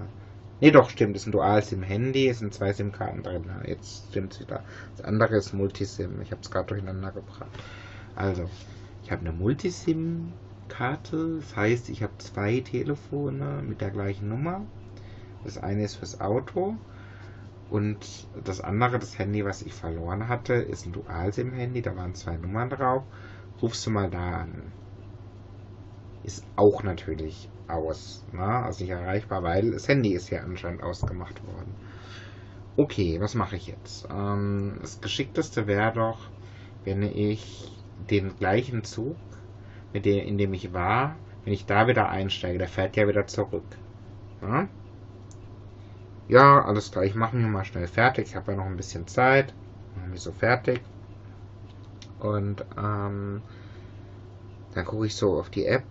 nee doch, stimmt, ist ein Dual-SIM-Handy, es sind zwei SIM-Karten drin, jetzt stimmt es wieder. Das andere ist Multisim, ich habe es gerade durcheinander gebracht. Also, ich habe eine Multisim-Karte, das heißt, ich habe zwei Telefone mit der gleichen Nummer. Das eine ist fürs Auto und das andere, das Handy, was ich verloren hatte, ist ein Dual-SIM-Handy. Da waren zwei Nummern drauf. Rufst du mal da an. Ist auch natürlich aus. Ne? Also nicht erreichbar, weil das Handy ist ja anscheinend ausgemacht worden. Okay, was mache ich jetzt? Ähm, das Geschickteste wäre doch, wenn ich den gleichen Zug, mit dem, in dem ich war, wenn ich da wieder einsteige, der fährt ja wieder zurück. Ja? Ja, alles klar, ich mache mich mal schnell fertig. Ich habe ja noch ein bisschen Zeit. Mache mich so fertig. Und ähm, dann gucke ich so auf die App.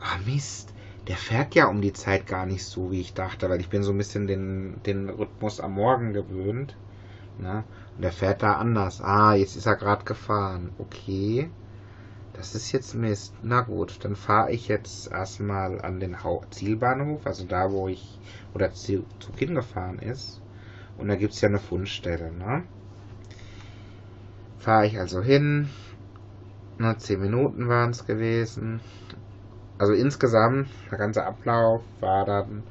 Ah, Mist. Der fährt ja um die Zeit gar nicht so, wie ich dachte, weil ich bin so ein bisschen den, den Rhythmus am Morgen gewöhnt. Ne? Und der fährt da anders. Ah, jetzt ist er gerade gefahren. Okay. Das ist jetzt Mist. Na gut, dann fahre ich jetzt erstmal an den Zielbahnhof, also da, wo ich, wo der Zug hingefahren ist. Und da gibt es ja eine Fundstelle, ne? Fahre ich also hin. Na, 10 Minuten waren es gewesen. Also insgesamt, der ganze Ablauf war dann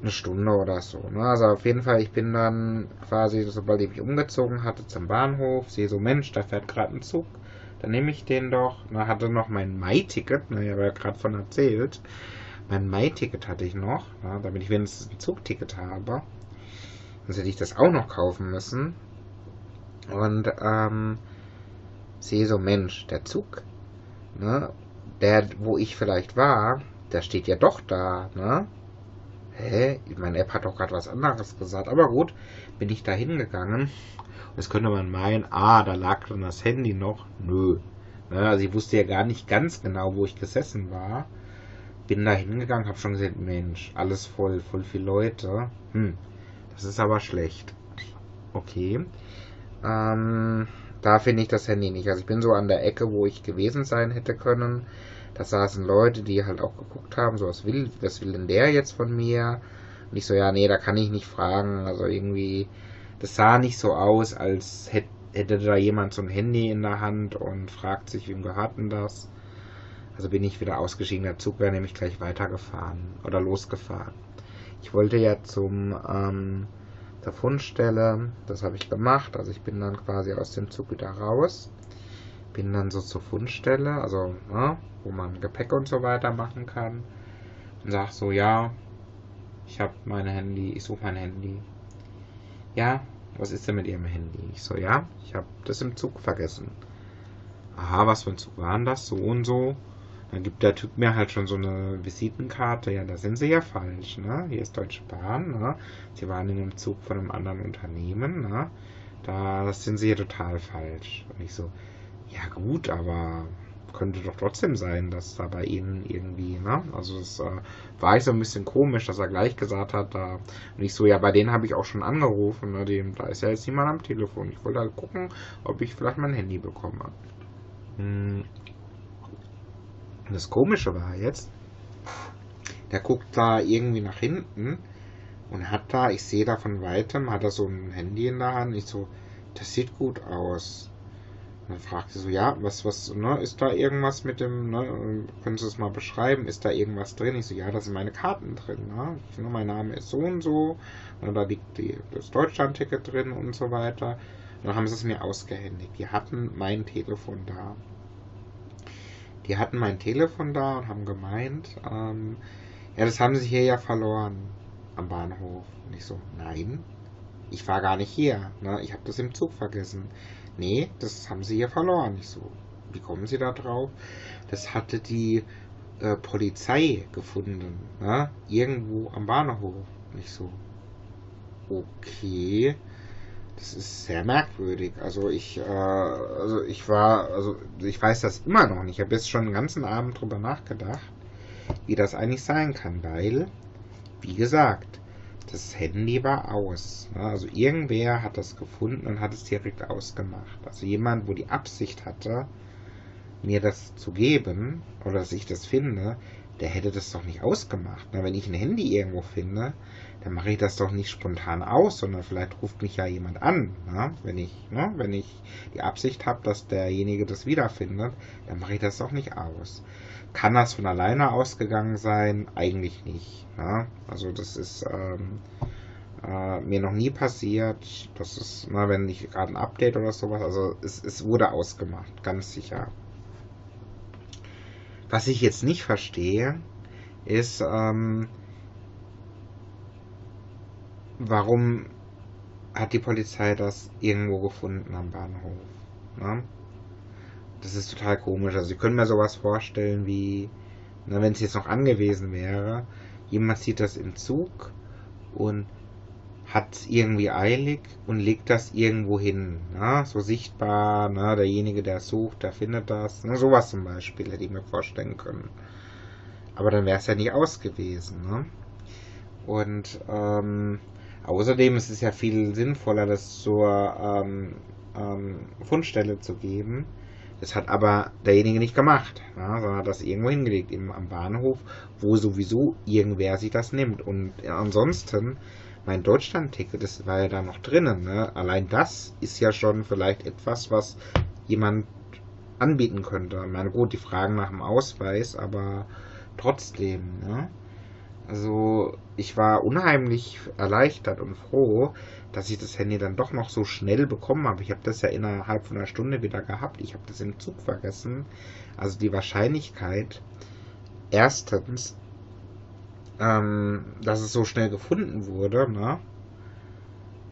eine Stunde oder so. Ne? Also auf jeden Fall, ich bin dann quasi, sobald ich mich umgezogen hatte, zum Bahnhof, sehe so, Mensch, da fährt gerade ein Zug dann nehme ich den doch. Na, hatte noch mein Mai-Ticket, ne, ich habe ja gerade von erzählt. Mein Mai-Ticket hatte ich noch, na, damit ich wenigstens ein Zugticket habe. Sonst hätte ich das auch noch kaufen müssen. Und ähm, sehe so, Mensch, der Zug, ne, der, wo ich vielleicht war, der steht ja doch da, ne? Hä? Meine App hat doch gerade was anderes gesagt. Aber gut, bin ich da hingegangen Jetzt könnte man meinen, ah, da lag dann das Handy noch. Nö. Ne, also ich wusste ja gar nicht ganz genau, wo ich gesessen war. Bin da hingegangen, habe schon gesehen, Mensch, alles voll, voll viele Leute. Hm, das ist aber schlecht. Okay. Ähm, da finde ich das Handy nicht. Also ich bin so an der Ecke, wo ich gewesen sein hätte können. Da saßen Leute, die halt auch geguckt haben, so was will, was will denn der jetzt von mir? Und ich so, ja, nee, da kann ich nicht fragen. Also irgendwie das sah nicht so aus, als hätte hätte da jemand so ein Handy in der Hand und fragt sich, wem gehört denn das? Also bin ich wieder ausgestiegen. Der Zug wäre nämlich gleich weitergefahren oder losgefahren. Ich wollte ja zum ähm, zur Fundstelle. Das habe ich gemacht. Also ich bin dann quasi aus dem Zug wieder raus. Bin dann so zur Fundstelle, also ne, wo man Gepäck und so weiter machen kann. Und sag so, ja, ich habe mein Handy, ich suche mein Handy. Ja, was ist denn mit Ihrem Handy? Ich so, ja, ich habe das im Zug vergessen. Aha, was für ein Zug war das? So und so. Dann gibt der Typ mir halt schon so eine Visitenkarte. Ja, da sind sie ja falsch, ne? Hier ist Deutsche Bahn, ne? Sie waren in einem Zug von einem anderen Unternehmen, ne? Da sind sie hier total falsch. Und ich so, ja gut, aber könnte doch trotzdem sein, dass da bei Ihnen irgendwie, ne? Also es äh, war ich so ein bisschen komisch, dass er gleich gesagt hat, da und ich so, ja, bei denen habe ich auch schon angerufen, ne? Dem, da ist ja jetzt niemand am Telefon. Ich wollte halt gucken, ob ich vielleicht mein Handy bekomme. Hm, und das Komische war jetzt, der guckt da irgendwie nach hinten und hat da, ich sehe da von weitem, hat er so ein Handy in der Hand. Ich so, das sieht gut aus. Und dann fragte so, ja, was, was, ne, ist da irgendwas mit dem, ne, können Sie es mal beschreiben, ist da irgendwas drin? Ich so, ja, da sind meine Karten drin, ne, ne mein Name ist so und so, und da liegt die, das Deutschland-Ticket drin und so weiter. Und dann haben sie es mir ausgehändigt. Die hatten mein Telefon da die hatten mein Telefon da und haben gemeint, ähm, ja, das haben sie hier ja verloren am Bahnhof. Und ich so, nein, ich war gar nicht hier. Ne? Ich habe das im Zug vergessen. Nee, das haben sie hier verloren. Ich so, wie kommen sie da drauf? Das hatte die äh, Polizei gefunden, ne? irgendwo am Bahnhof. Und ich so, okay. Das ist sehr merkwürdig. Also ich, äh, also ich war, also ich weiß das immer noch nicht. Ich habe jetzt schon den ganzen Abend drüber nachgedacht, wie das eigentlich sein kann, weil, wie gesagt, das Handy war aus. Ne? Also irgendwer hat das gefunden und hat es direkt ausgemacht. Also jemand, wo die Absicht hatte, mir das zu geben oder dass ich das finde, der hätte das doch nicht ausgemacht. Ne? Wenn ich ein Handy irgendwo finde, dann mache ich das doch nicht spontan aus, sondern vielleicht ruft mich ja jemand an. Ne? Wenn ich, ne? wenn ich die Absicht habe, dass derjenige das wiederfindet, dann mache ich das doch nicht aus. Kann das von alleine ausgegangen sein? Eigentlich nicht. Ne? Also das ist ähm, äh, mir noch nie passiert. Das ist, ne, wenn ich gerade ein Update oder sowas, also es, es wurde ausgemacht, ganz sicher. Was ich jetzt nicht verstehe, ist, ähm, warum hat die Polizei das irgendwo gefunden am Bahnhof? Ne? Das ist total komisch. Also, Sie können mir sowas vorstellen wie, ne, wenn es jetzt noch angewiesen wäre, jemand sieht das im Zug und hat es irgendwie eilig und legt das irgendwo hin. Ne? So sichtbar, ne? derjenige, der sucht, der findet das. Ne? Sowas zum Beispiel hätte ich mir vorstellen können. Aber dann wäre es ja nicht aus gewesen. Ne? Und ähm, Außerdem ist es ja viel sinnvoller, das zur ähm, ähm, Fundstelle zu geben. Das hat aber derjenige nicht gemacht, ja, sondern das irgendwo hingelegt, eben am Bahnhof, wo sowieso irgendwer sich das nimmt. Und ansonsten, mein Deutschland-Ticket, das war ja da noch drinnen. Ne? Allein das ist ja schon vielleicht etwas, was jemand anbieten könnte. Ich meine, gut, die fragen nach dem Ausweis, aber trotzdem, ne? Also ich war unheimlich erleichtert und froh, dass ich das Handy dann doch noch so schnell bekommen habe. Ich habe das ja innerhalb von einer Stunde wieder gehabt. Ich habe das im Zug vergessen. Also die Wahrscheinlichkeit, erstens, ähm, dass es so schnell gefunden wurde, ne?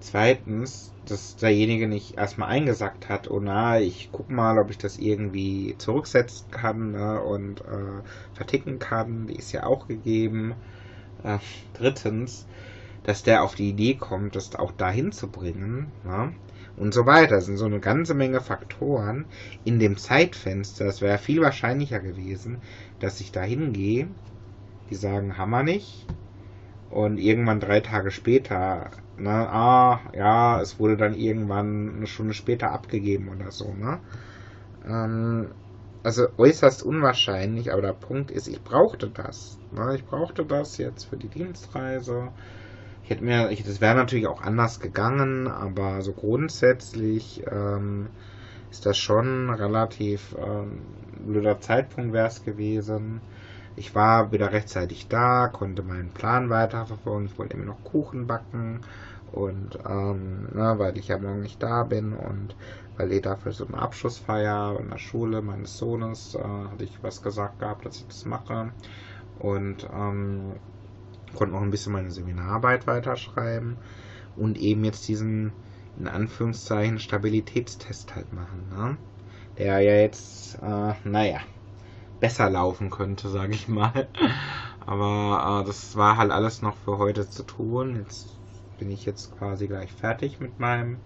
Zweitens, dass derjenige nicht erstmal eingesagt hat, oh na, ich guck mal, ob ich das irgendwie zurücksetzen kann ne? und äh, verticken kann. Die ist ja auch gegeben. Äh, drittens, dass der auf die Idee kommt, das auch dahin zu bringen. Ja? Und so weiter. Das sind so eine ganze Menge Faktoren in dem Zeitfenster. Es wäre viel wahrscheinlicher gewesen, dass ich da hingehe, die sagen, Hammer nicht. Und irgendwann drei Tage später, ne, ah, ja, es wurde dann irgendwann eine Stunde später abgegeben oder so, ne? Ähm, also äußerst unwahrscheinlich, aber der Punkt ist, ich brauchte das. Ne? Ich brauchte das jetzt für die Dienstreise. Ich hätte mir, ich, das wäre natürlich auch anders gegangen, aber so grundsätzlich ähm, ist das schon relativ ähm, blöder Zeitpunkt wäre es gewesen. Ich war wieder rechtzeitig da, konnte meinen Plan weiterverfolgen. Ich wollte immer noch Kuchen backen und ähm, ne, weil ich ja morgen nicht da bin und weil ich dafür so eine Abschlussfeier in der Schule meines Sohnes äh, hatte ich was gesagt gehabt, dass ich das mache und ähm, konnte noch ein bisschen meine Seminararbeit weiterschreiben und eben jetzt diesen in Anführungszeichen Stabilitätstest halt machen, ne? der ja jetzt, äh, naja, besser laufen könnte, sage ich mal. Aber äh, das war halt alles noch für heute zu tun. Jetzt bin ich jetzt quasi gleich fertig mit meinem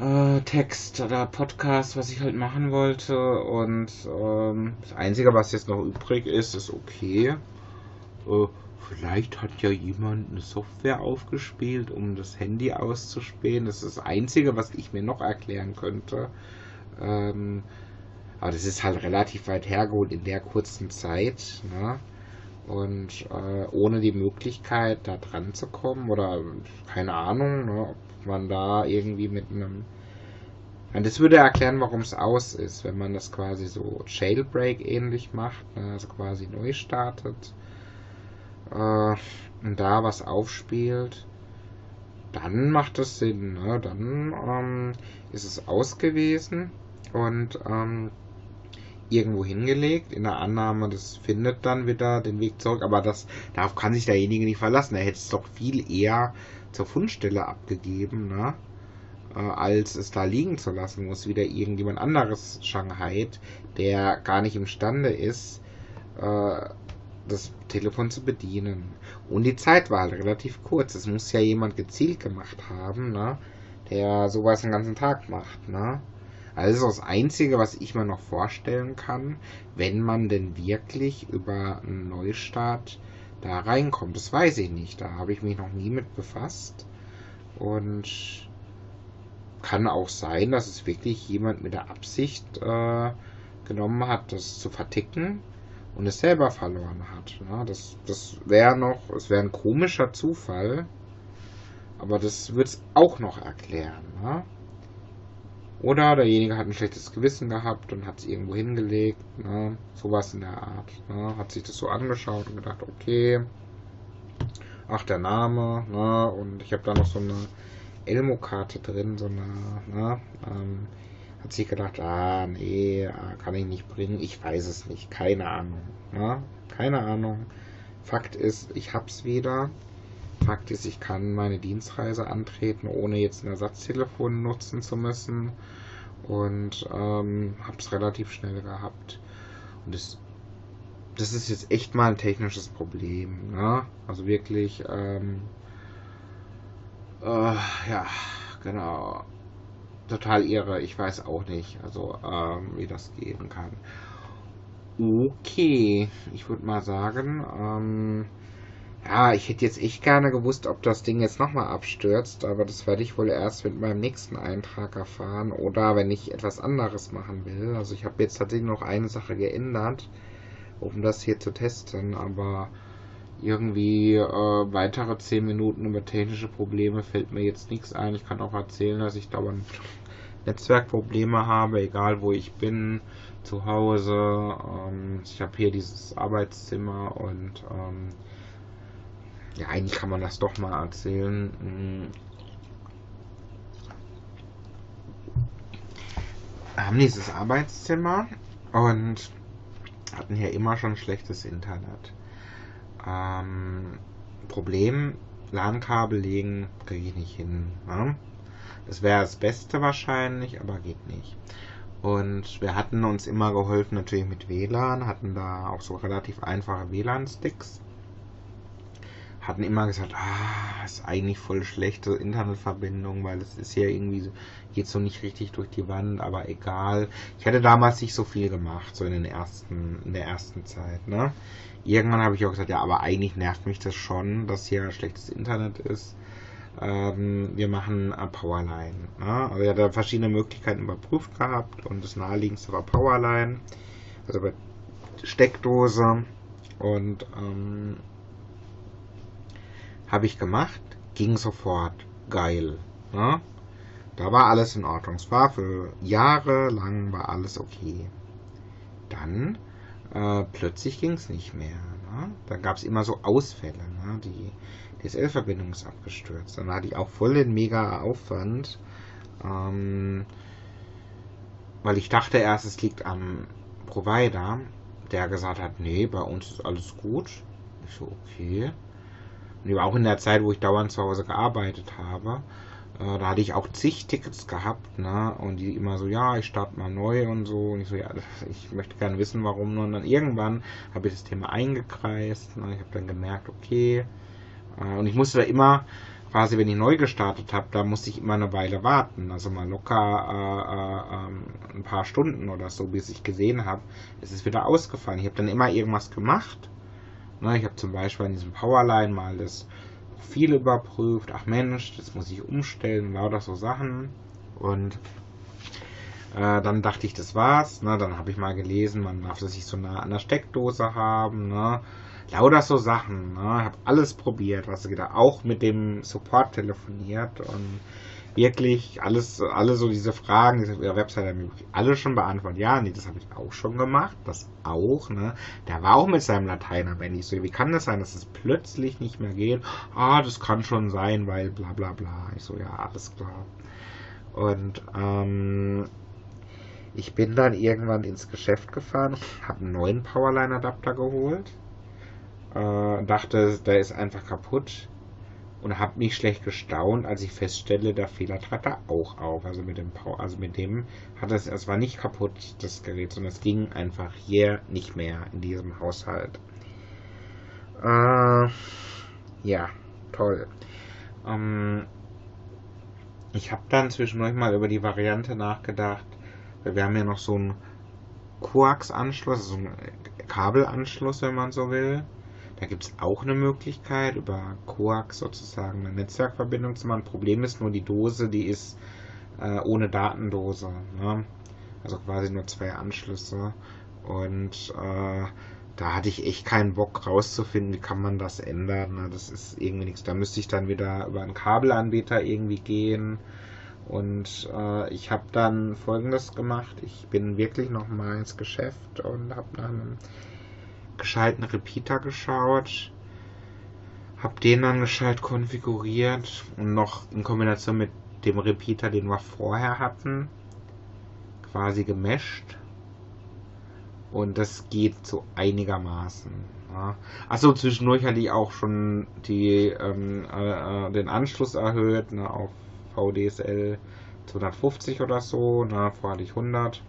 äh, Text oder Podcast, was ich halt machen wollte. Und ähm, das Einzige, was jetzt noch übrig ist, ist okay. Äh, vielleicht hat ja jemand eine Software aufgespielt, um das Handy auszuspähen. Das ist das Einzige, was ich mir noch erklären könnte. Ähm, aber das ist halt relativ weit hergeholt in der kurzen Zeit. Ne? Und äh, ohne die Möglichkeit, da dran zu kommen, oder keine Ahnung, ne, ob man da irgendwie mit einem. Das würde erklären, warum es aus ist, wenn man das quasi so Jailbreak ähnlich macht, ne, also quasi neu startet äh, und da was aufspielt, dann macht es Sinn. Ne? Dann ähm, ist es aus gewesen und ähm, irgendwo hingelegt, in der Annahme, das findet dann wieder den Weg zurück, aber das, darauf kann sich derjenige nicht verlassen. Er hätte es doch viel eher zur Fundstelle abgegeben, ne? Äh, als es da liegen zu lassen, muss wieder irgendjemand anderes Shanghai, der gar nicht imstande ist, äh, das Telefon zu bedienen. Und die Zeit war halt relativ kurz. Es muss ja jemand gezielt gemacht haben, ne? der sowas den ganzen Tag macht. Ne? Also das Einzige, was ich mir noch vorstellen kann, wenn man denn wirklich über einen Neustart da reinkommt. Das weiß ich nicht. Da habe ich mich noch nie mit befasst. Und kann auch sein, dass es wirklich jemand mit der Absicht äh, genommen hat, das zu verticken und es selber verloren hat. Ne? Das, das wäre noch, es wäre ein komischer Zufall, aber das wird es auch noch erklären. Ne? Oder derjenige hat ein schlechtes Gewissen gehabt und hat es irgendwo hingelegt, ne? sowas in der Art. Ne? Hat sich das so angeschaut und gedacht, okay, ach der Name, ne? und ich habe da noch so eine Elmo-Karte drin, so eine, ne? Ähm, hat sich gedacht, ah, nee, ah, kann ich nicht bringen, ich weiß es nicht, keine Ahnung, ne? keine Ahnung. Fakt ist, ich hab's wieder. Fakt ist, ich kann meine Dienstreise antreten, ohne jetzt ein Ersatztelefon nutzen zu müssen. Und ähm, habe es relativ schnell gehabt. Und das, das ist jetzt echt mal ein technisches Problem. Ne? Also wirklich, ähm, äh, ja, genau. Total irre. Ich weiß auch nicht, also ähm, wie das gehen kann. Okay, ich würde mal sagen, ähm, ja, ich hätte jetzt echt gerne gewusst, ob das Ding jetzt nochmal abstürzt, aber das werde ich wohl erst mit meinem nächsten Eintrag erfahren oder wenn ich etwas anderes machen will. Also ich habe jetzt tatsächlich noch eine Sache geändert, um das hier zu testen, aber irgendwie äh, weitere 10 Minuten über technische Probleme fällt mir jetzt nichts ein. Ich kann auch erzählen, dass ich dauernd Netzwerkprobleme habe, egal wo ich bin, zu Hause. Ähm, ich habe hier dieses Arbeitszimmer und ähm, ja, eigentlich kann man das doch mal erzählen. Hm. Wir haben dieses Arbeitszimmer und hatten hier immer schon schlechtes Internet. Ähm, Problem, LAN-Kabel legen, kriege ich nicht hin. Ne? Das wäre das Beste wahrscheinlich, aber geht nicht. Und wir hatten uns immer geholfen natürlich mit WLAN, hatten da auch so relativ einfache WLAN-Sticks hatten immer gesagt, ah, ist eigentlich voll schlechte Internetverbindung, weil es ist ja irgendwie so, geht so nicht richtig durch die Wand, aber egal. Ich hatte damals nicht so viel gemacht, so in den ersten, in der ersten Zeit, ne? Irgendwann habe ich auch gesagt, ja, aber eigentlich nervt mich das schon, dass hier schlechtes Internet ist. Ähm, wir machen Powerline. Ne? Also er hat da verschiedene Möglichkeiten überprüft gehabt und das naheliegendste war Powerline, also bei Steckdose und ähm, Habe ich gemacht, ging sofort. Geil. Ne? Da war alles in Ordnung. Es war für Jahre lang war alles okay. Dann äh, plötzlich ging es nicht mehr. Ne? Da gab es immer so Ausfälle. Ne? Die DSL-Verbindung ist abgestürzt. Dann hatte ich auch voll den mega Aufwand. Ähm, weil ich dachte erst, es liegt am Provider, der gesagt hat, nee, bei uns ist alles gut. Ich so, okay. Auch in der Zeit, wo ich dauernd zu Hause gearbeitet habe, äh, da hatte ich auch zig Tickets gehabt, ne? Und die immer so, ja, ich starte mal neu und so. Und ich so, ja, ich möchte gerne wissen, warum. Und dann irgendwann habe ich das Thema eingekreist. Ne? Ich habe dann gemerkt, okay. Äh, und ich musste da immer, quasi, wenn ich neu gestartet habe, da musste ich immer eine Weile warten. Also mal locker äh, äh, ähm, ein paar Stunden oder so, bis ich gesehen habe, es ist wieder ausgefallen. Ich habe dann immer irgendwas gemacht. Ne? Ich habe zum Beispiel an diesem Powerline mal das viel überprüft. Ach Mensch, das muss ich umstellen, lauter so Sachen. Und äh, dann dachte ich, das war's. Ne? Dann habe ich mal gelesen, man darf das nicht so nah an der Steckdose haben. Ne? Lauter so Sachen. Ne? Habe alles probiert, was geht. Auch mit dem Support telefoniert und wirklich alles, alle so diese Fragen, diese Webseite haben alle schon beantwortet. Ja, nee, das habe ich auch schon gemacht. Das auch, ne? Der war auch mit seinem Latein Ende. Ich so, wie kann das sein, dass es plötzlich nicht mehr geht? Ah, das kann schon sein, weil bla bla bla. Ich so, ja, alles klar. Und ähm, ich bin dann irgendwann ins Geschäft gefahren, habe einen neuen Powerline-Adapter geholt. Äh, dachte, der ist einfach kaputt und habe mich schlecht gestaunt, als ich feststelle, der Fehler trat da auch auf. Also mit dem also mit dem hat es, es war nicht kaputt, das Gerät, sondern es ging einfach hier nicht mehr in diesem Haushalt. Äh, ja, toll. Ähm, ich habe dann zwischendurch mal über die Variante nachgedacht, weil wir haben ja noch so einen Koax-Anschluss, so einen Kabelanschluss, wenn man so will. Da gibt es auch eine Möglichkeit, über Coax sozusagen eine Netzwerkverbindung zu machen. Problem ist nur, die Dose, die ist äh, ohne Datendose. Ne? Also quasi nur zwei Anschlüsse. Und äh, da hatte ich echt keinen Bock rauszufinden, wie kann man das ändern. Ne? Das ist irgendwie nichts. Da müsste ich dann wieder über einen Kabelanbieter irgendwie gehen. Und äh, ich habe dann folgendes gemacht. Ich bin wirklich nochmal ins Geschäft und habe nach einem gescheiten Repeater geschaut, habe den dann gescheit konfiguriert und noch in Kombination mit dem Repeater, den wir vorher hatten, quasi gemescht. Und das geht so einigermaßen. Ja. Achso, zwischendurch hatte ich auch schon die, ähm, äh, den Anschluss erhöht ne, auf VDSL 250 oder so. Ne, vorher hatte ich 100.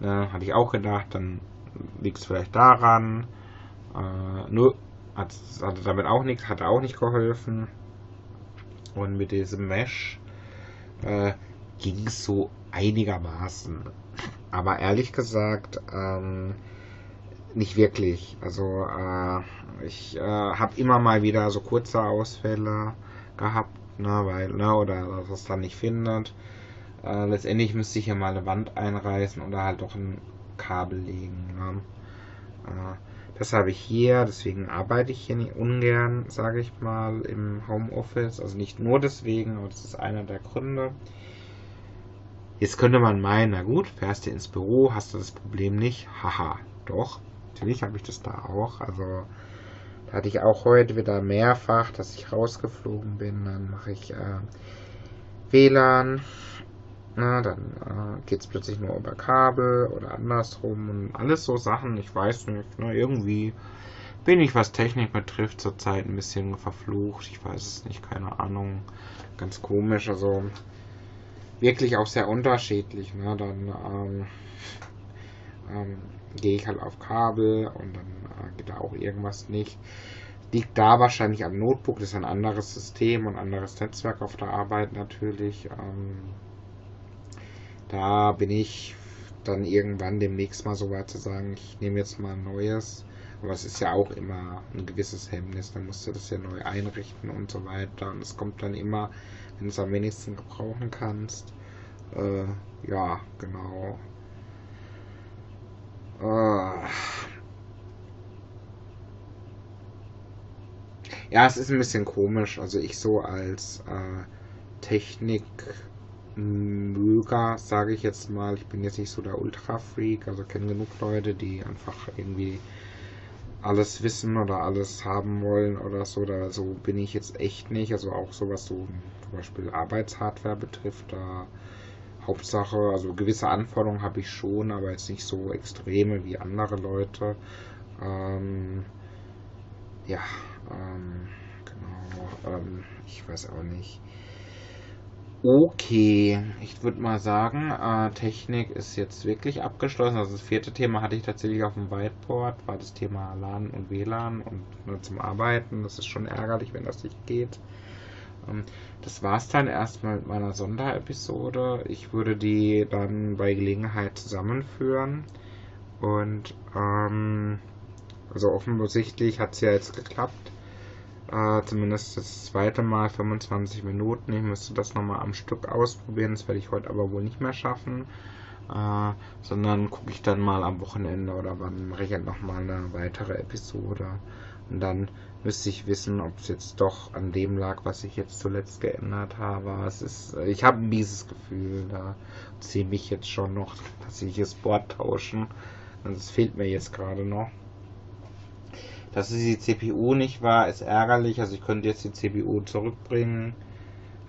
Ne, hatte ich auch gedacht, dann liegt es vielleicht daran. Äh, nur hat, hatte damit auch nichts, hat auch nicht geholfen. Und mit diesem Mesh äh, ging es so einigermaßen. Aber ehrlich gesagt, ähm, nicht wirklich. Also äh, ich äh, habe immer mal wieder so kurze Ausfälle gehabt, ne, weil, ne, oder es dann nicht findet. Äh, letztendlich müsste ich ja mal eine Wand einreißen oder halt doch ein Kabel legen. Ne? Äh, das habe ich hier, deswegen arbeite ich hier nicht ungern, sage ich mal, im Homeoffice. Also nicht nur deswegen, aber das ist einer der Gründe. Jetzt könnte man meinen, na gut, fährst du ins Büro, hast du das Problem nicht. Haha, doch, natürlich habe ich das da auch. Also da hatte ich auch heute wieder mehrfach, dass ich rausgeflogen bin. Dann mache ich äh, WLAN na, dann äh, geht es plötzlich nur über Kabel oder andersrum und alles so Sachen, ich weiß nicht, ne, irgendwie bin ich, was Technik betrifft, zurzeit ein bisschen verflucht. Ich weiß es nicht, keine Ahnung. Ganz komisch, also wirklich auch sehr unterschiedlich. Ne? Dann ähm, ähm, gehe ich halt auf Kabel und dann äh, geht da auch irgendwas nicht. Liegt da wahrscheinlich am Notebook, das ist ein anderes System und anderes Netzwerk auf der Arbeit natürlich. Ähm, da bin ich dann irgendwann demnächst mal so weit zu sagen, ich nehme jetzt mal ein neues. Aber es ist ja auch immer ein gewisses Hemmnis, dann musst du das ja neu einrichten und so weiter. Und es kommt dann immer, wenn du es am wenigsten gebrauchen kannst. Äh, ja, genau. Äh, Ja, es ist ein bisschen komisch. Also ich so als äh, Technikmöger, sage ich jetzt mal, ich bin jetzt nicht so der Ultra-Freak, also kenne genug Leute, die einfach irgendwie alles wissen oder alles haben wollen oder so. Da so bin ich jetzt echt nicht. Also auch so was so zum Beispiel Arbeitshardware betrifft, da Hauptsache, also gewisse Anforderungen habe ich schon, aber jetzt nicht so extreme wie andere Leute. Ähm, ja, ähm, genau. Ähm, ich weiß auch nicht. Okay, ich würde mal sagen, äh, Technik ist jetzt wirklich abgeschlossen. Also das vierte Thema hatte ich tatsächlich auf dem Whiteboard, war das Thema LAN und WLAN und nur zum Arbeiten. Das ist schon ärgerlich, wenn das nicht geht. Ähm, das war es dann erstmal mit meiner Sonderepisode. Ich würde die dann bei Gelegenheit zusammenführen. Und ähm, also offensichtlich hat es ja jetzt geklappt. Äh, zumindest das zweite Mal 25 Minuten. Ich müsste das nochmal am Stück ausprobieren. Das werde ich heute aber wohl nicht mehr schaffen. Äh, sondern gucke ich dann mal am Wochenende oder wann mache ich halt nochmal eine weitere Episode. Und dann müsste ich wissen, ob es jetzt doch an dem lag, was ich jetzt zuletzt geändert habe. Es ist, ich habe ein mieses Gefühl, da ziehe mich jetzt schon noch, dass ich das Board tauschen. Das fehlt mir jetzt gerade noch. Dass es die CPU nicht war, ist ärgerlich. Also ich könnte jetzt die CPU zurückbringen.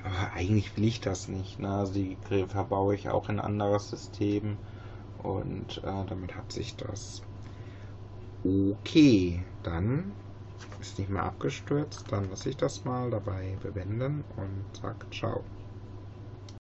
Aber eigentlich will ich das nicht. Ne? Also die verbaue ich auch in ein anderes System. Und äh, damit hat sich das. Okay, dann ist nicht mehr abgestürzt. Dann lasse ich das mal dabei bewenden und sag ciao.